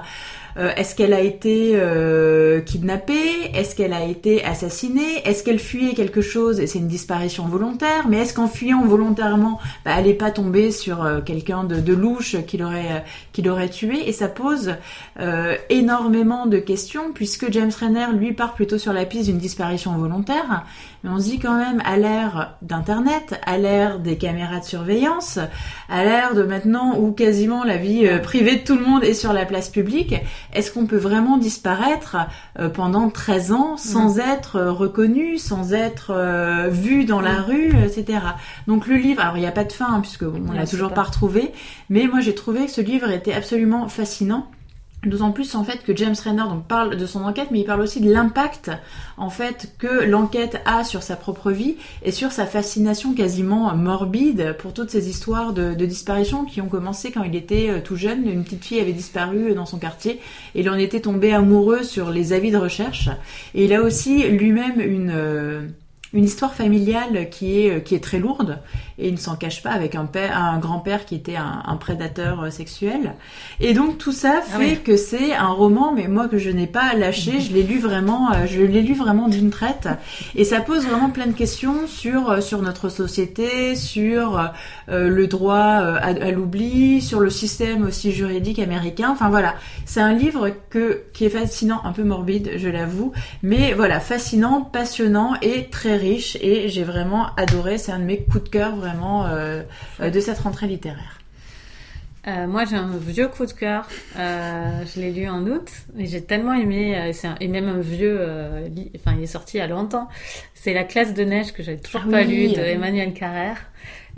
Euh, est-ce qu'elle a été euh, kidnappée? Est-ce qu'elle a été assassinée? Est-ce qu'elle fuyait quelque chose? Et c'est une disparition volontaire. Mais est-ce qu'en fuyant volontairement, bah, elle n'est pas tombée sur euh, quelqu'un de, louche qui l'aurait tué? Et ça pose énormément de questions puisque James Renner lui part plutôt sur la piste d'une disparition volontaire. Mais on se dit quand même à l'ère d'Internet, à l'ère des caméras de surveillance, à l'ère de maintenant où quasiment la vie privée de tout le monde est sur la place publique, est-ce qu'on peut vraiment disparaître euh, pendant 13 ans sans être euh, reconnu, sans être euh, vu dans la rue, etc. Donc le livre, alors il n'y a pas de fin hein, puisque on l'a toujours pas retrouvé, mais moi j'ai trouvé que ce livre était absolument fascinant D'autant plus en fait que James Renner donc parle de son enquête, mais il parle aussi de l'impact en fait que l'enquête a sur sa propre vie et sur sa fascination quasiment morbide pour toutes ces histoires de, disparition qui ont commencé quand il était euh, tout jeune. Une petite fille avait disparu dans son quartier et il en était tombé amoureux sur les avis de recherche. Et il a aussi lui-même une euh, une histoire familiale qui est qui est très lourde et il ne s'en cache pas avec un père, un grand-père qui était un, prédateur sexuel. Et donc tout ça ah fait que c'est un roman, mais moi que je n'ai pas lâché, je l'ai lu vraiment, je l'ai lu vraiment d'une traite. Et ça pose vraiment plein de questions sur sur notre société, sur le droit à, à l'oubli, sur le système aussi juridique américain. Enfin voilà, c'est un livre que qui est fascinant, un peu morbide, je l'avoue, mais voilà, fascinant, passionnant et très riche. Et j'ai vraiment adoré. C'est un de mes coups de cœur vraiment euh, de cette rentrée littéraire. Euh, moi, j'ai un vieux coup de cœur. je l'ai lu en août et j'ai tellement aimé. et même un vieux. enfin, il est sorti il y a longtemps. C'est La classe de neige que j'avais toujours ah pas lu de Emmanuel Carrère.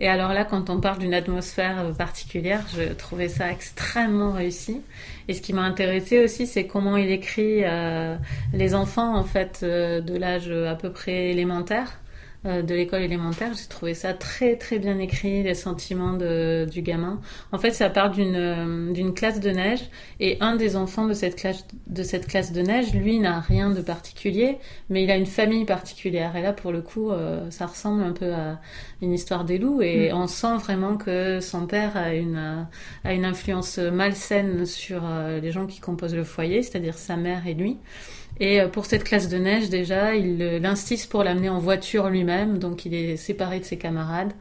Et alors là, quand on parle d'une atmosphère particulière, je trouvais ça extrêmement réussi. Et ce qui m'a intéressé aussi, c'est comment il écrit euh, les enfants en fait euh, de l'âge à peu près élémentaire. Euh, de l'école élémentaire. J'ai trouvé ça très très bien écrit, les sentiments de, du gamin. En fait, ça part d'une euh, d'une classe de neige et un des enfants de cette classe de cette classe de neige, lui, n'a rien de particulier, mais il a une famille particulière. Et là, pour le coup, euh, ça ressemble un peu à une histoire des loups et mm. on sent vraiment que son père a une a une influence malsaine sur les gens qui composent le foyer, c'est-à-dire sa mère et lui. Et euh, pour cette classe de neige, déjà, il l'instisse pour l'amener en voiture lui-même, donc il est séparé de ses camarades.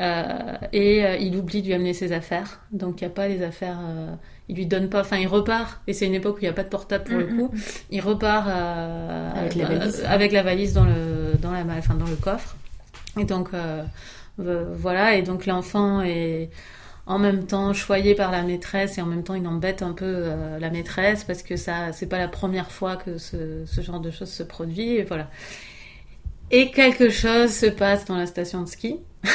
Euh, et euh, il oublie de lui amener ses affaires, donc il n'y a pas les affaires. Euh, il lui donne pas, enfin il repart. Et c'est une époque où il n'y a pas de portable pour le coup. Il repart avec, la valise. avec la valise dans le dans la, enfin dans le coffre. Et donc voilà. Et donc l'enfant est en même temps choyé par la maîtresse et en même temps il embête un peu euh, la maîtresse parce que ça c'est pas la première fois que ce, genre de choses se produit et voilà. Et quelque chose se passe dans la station de ski *laughs*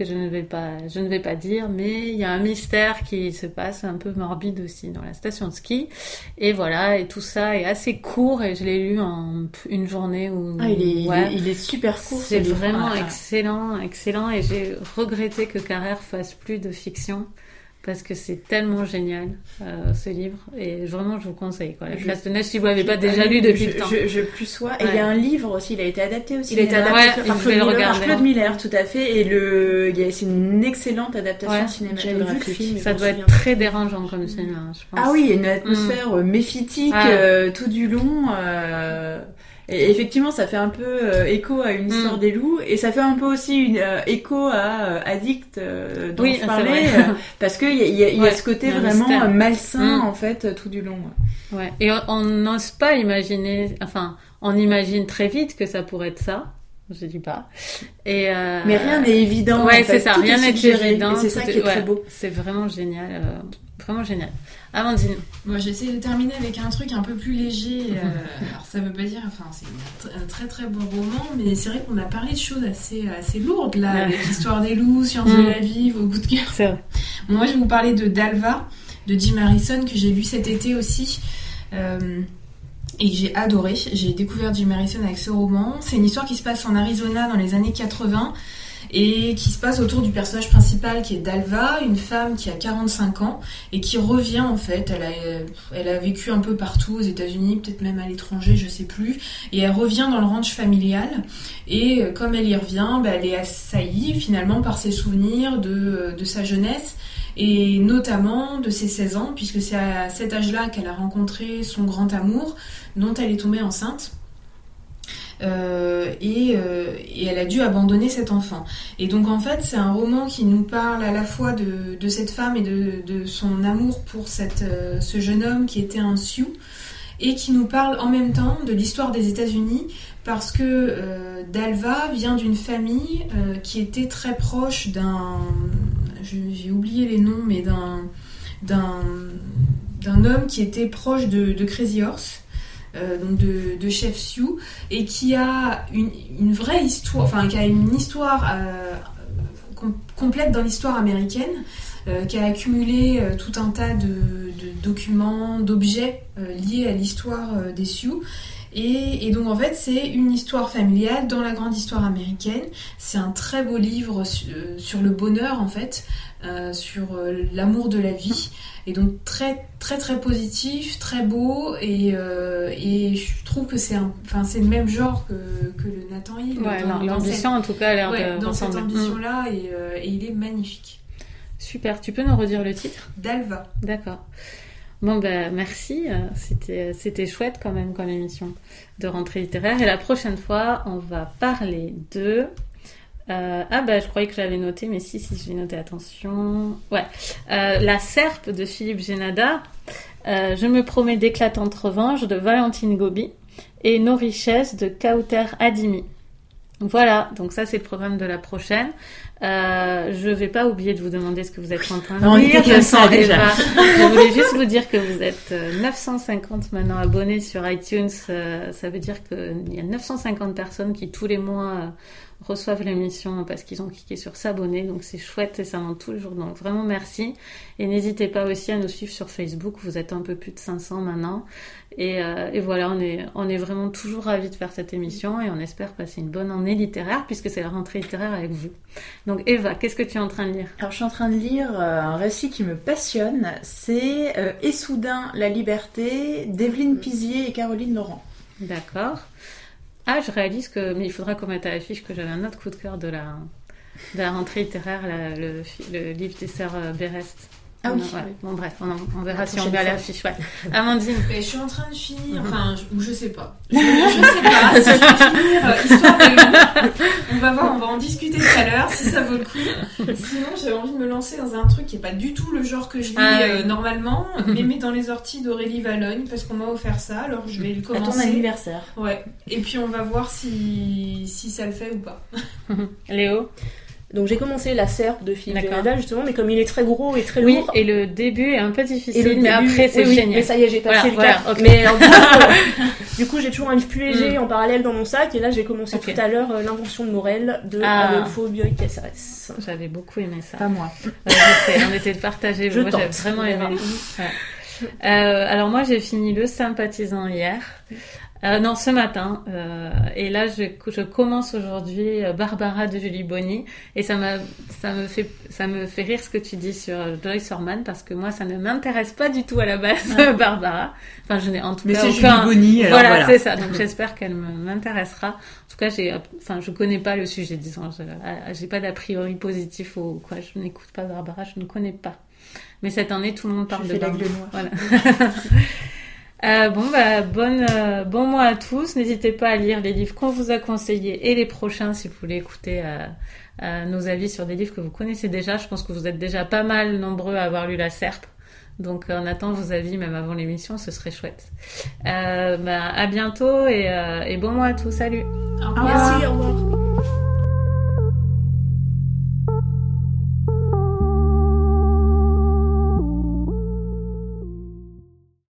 que je ne vais pas, je ne vais pas dire, mais il y a un mystère qui se passe un peu morbide aussi dans la station de ski. Et voilà, et tout ça est assez court et je l'ai lu en une journée où. Ah, il est, il, est, super court. C'est vraiment ah. excellent, excellent. Et j'ai regretté que Carrère fasse plus de fiction parce que c'est tellement génial euh, ce livre et vraiment je vous conseille quoi. La classe de neige si vous l'avez pas déjà lu depuis le temps. Je, je plus sois et il y a un livre aussi, il a été adapté aussi. Il a été adapté par Claude, Miller, Claude Miller, tout à fait et le c'est une excellente adaptation cinématographique. Ça doit être très dérangeant comme film, hein, je pense. Ah oui, il y a une atmosphère mm. méphitique euh, tout du long. Euh, et effectivement, ça fait un peu euh, écho à une histoire mm. des loups, et ça fait un peu aussi une euh, écho à euh, Addict dont je parlais, parce qu'il y a, y, a, y a ce côté vraiment malsain mm. en fait tout du long. Ouais. Et on n'ose pas imaginer, enfin, on imagine très vite que ça pourrait être ça. Je dis pas. Et Mais rien n'est évident. Ouais, c'est ça. rien n'est évident. C'est ça qui est très beau. C'est vraiment génial. vraiment génial. Amandine. Moi, j'essaie de terminer avec un truc un peu plus léger. Euh, *laughs* alors, ça veut pas dire, enfin, c'est un très très bon roman, mais c'est vrai qu'on a parlé de choses assez, assez lourdes là, avec l'histoire des loups, Sciences de mm. la vie, vos coups de cœur. C'est vrai. Moi, je vais vous parler de Dalva, de Jim Harrison, que j'ai lu cet été aussi. Euh, et j'ai adoré. J'ai découvert Jim Harrison avec ce roman. C'est une histoire qui se passe en Arizona dans les années 80 et qui se passe autour du personnage principal qui est Dalva, une femme qui a 45 ans et qui revient en fait. Elle a, elle a vécu un peu partout aux États-Unis, peut-être même à l'étranger, je sais plus. Et elle revient dans le ranch familial et euh, comme elle y revient, bah, elle est assaillie finalement par ses souvenirs de, de sa jeunesse et notamment de ses 16 ans, puisque c'est à cet âge-là qu'elle a rencontré son grand amour, dont elle est tombée enceinte. Euh, et, euh, et, elle a dû abandonner cet enfant. Et donc en fait c'est un roman qui nous parle à la fois de, cette femme et de, son amour pour euh, ce jeune homme qui était un Sioux et qui nous parle en même temps de l'histoire des États-Unis parce que Dalva vient d'une famille qui était très proche d'un j'ai oublié les noms mais d'un d'un homme qui était proche de Crazy Horse euh, donc de, Chef Sioux, et qui a une, vraie histoire, enfin qui a une histoire euh, complète dans l'histoire américaine, euh, qui a accumulé tout un tas de, documents, d'objets liés à l'histoire des Sioux. Et, et donc en fait c'est une histoire familiale dans la grande histoire américaine. C'est un très beau livre su- euh, sur le bonheur en fait, euh, sur euh, l'amour de la vie. Et donc très très très positif, très beau et, et je trouve que c'est enfin c'est le même genre que, que le Nathan Hill. Ouais, l'ambition en tout cas a l'air ouais, de dans cette ambition-là et, euh, et il est magnifique. Mm. Super, tu peux nous redire le titre? D'Alva. D'accord. Bon ben merci, euh, c'était chouette quand même comme émission de rentrée littéraire. Et la prochaine fois on va parler de euh, ah bah je croyais que j'avais noté mais si si j'ai noté attention. Ouais. Euh, la serpe de Philippe Génada. Je me promets d'éclatante revanche de Valentine Gobi et Nos richesses de Kauter Adimi. Voilà donc ça c'est le programme de la prochaine euh, je vais pas oublier de vous demander ce que vous êtes en train de On lire était comme ça, Vincent et déjà. Eva. Je voulais juste vous dire que vous êtes euh, 950 maintenant abonnés sur iTunes. Euh, ça veut dire qu'il y a 950 personnes qui tous les mois euh, reçoivent l'émission parce qu'ils ont cliqué sur s'abonner. Donc c'est chouette et ça monte tous les jours. Donc vraiment merci. Et n'hésitez pas aussi à nous suivre sur Facebook. Vous êtes un peu plus de 500 maintenant. Et, euh, et voilà, on est, on est vraiment toujours ravis de faire cette émission et on espère passer une bonne année littéraire puisque c'est la rentrée littéraire avec vous. Donc Eva, qu'est-ce que tu es en train de lire? Alors je suis en train de lire euh, un récit qui me passionne, c'est euh, Et soudain la liberté d'Evelyne Pizier et Caroline Laurent. D'accord. Ah, je réalise que, mais il faudra qu'on mette à l'affiche que j'avais un autre coup de cœur de la, de la rentrée littéraire, le, le livre des sœurs euh, Berest. Ah On oui, ouais. Bon, bref, on, en- on verra La si on met à l'affiche. Ouais. Amandine, Et je suis en train de finir, enfin, je, ou je sais pas. *laughs* Je, je sais pas si je vais finir euh, Histoire de. On va voir, on va en discuter tout à l'heure si ça vaut le coup. Sinon, j'avais envie de me lancer dans un truc qui est pas du tout le genre que je lis Ah euh, normalement, *laughs* mais met dans les orties d'Aurélie Valogne parce qu'on m'a offert ça, alors je vais le À ton commencer. anniversaire. Ouais. Et puis on va voir si, si ça le fait ou pas. *laughs* Léo? Donc j'ai commencé la serpe de Philippe. Génada justement, mais comme il est très gros et très Oui, lourd. et le début est un peu difficile, le mais après c'est oui, génial. Mais ça y est, j'ai passé Voilà, le cap. voilà. Mais en gros, *laughs* euh, du coup, j'ai toujours un livre plus léger en parallèle dans mon sac. Et là, j'ai commencé tout à l'heure euh, L'invention de Morel de Ah. Adolfo Bioy Caceres. J'avais beaucoup aimé ça. Pas moi. On était partagés. Je moi, j'avais tente, vraiment aimé. *laughs* Ouais. Euh, alors moi, j'ai fini le sympathisant hier. Euh, non, ce matin. Euh, et là, je, je commence aujourd'hui euh, Barbara de Julie Bonny. Et ça, ça, me fait, ça me fait rire ce que tu dis sur euh, Joyce Orman parce que moi, ça ne m'intéresse pas du tout à la base, *laughs* Barbara. Enfin, je n'ai en tout Mais cas c'est aucun... Julie Bonny, alors voilà, voilà. c'est ça. Donc *laughs* j'espère qu'elle m'intéressera. En tout cas, j'ai, enfin, je connais pas le sujet, disons. Je- euh, J'ai pas d'a priori positif ou quoi. Je n'écoute pas Barbara, je ne connais pas. Mais cette année, tout le monde parle Je de Barbara. Voilà. *laughs* Euh, bon, bah, bonne, euh, bon mois à tous. N'hésitez pas à lire les livres qu'on vous a conseillés et les prochains si vous voulez écouter euh, euh, nos avis sur des livres que vous connaissez déjà. Je pense que vous êtes déjà pas mal nombreux à avoir lu La Serpe. Donc, euh, on attend vos avis même avant l'émission, ce serait chouette. Euh, bah, à bientôt et, euh, et bon mois à tous. Salut! Au revoir. Merci, au revoir.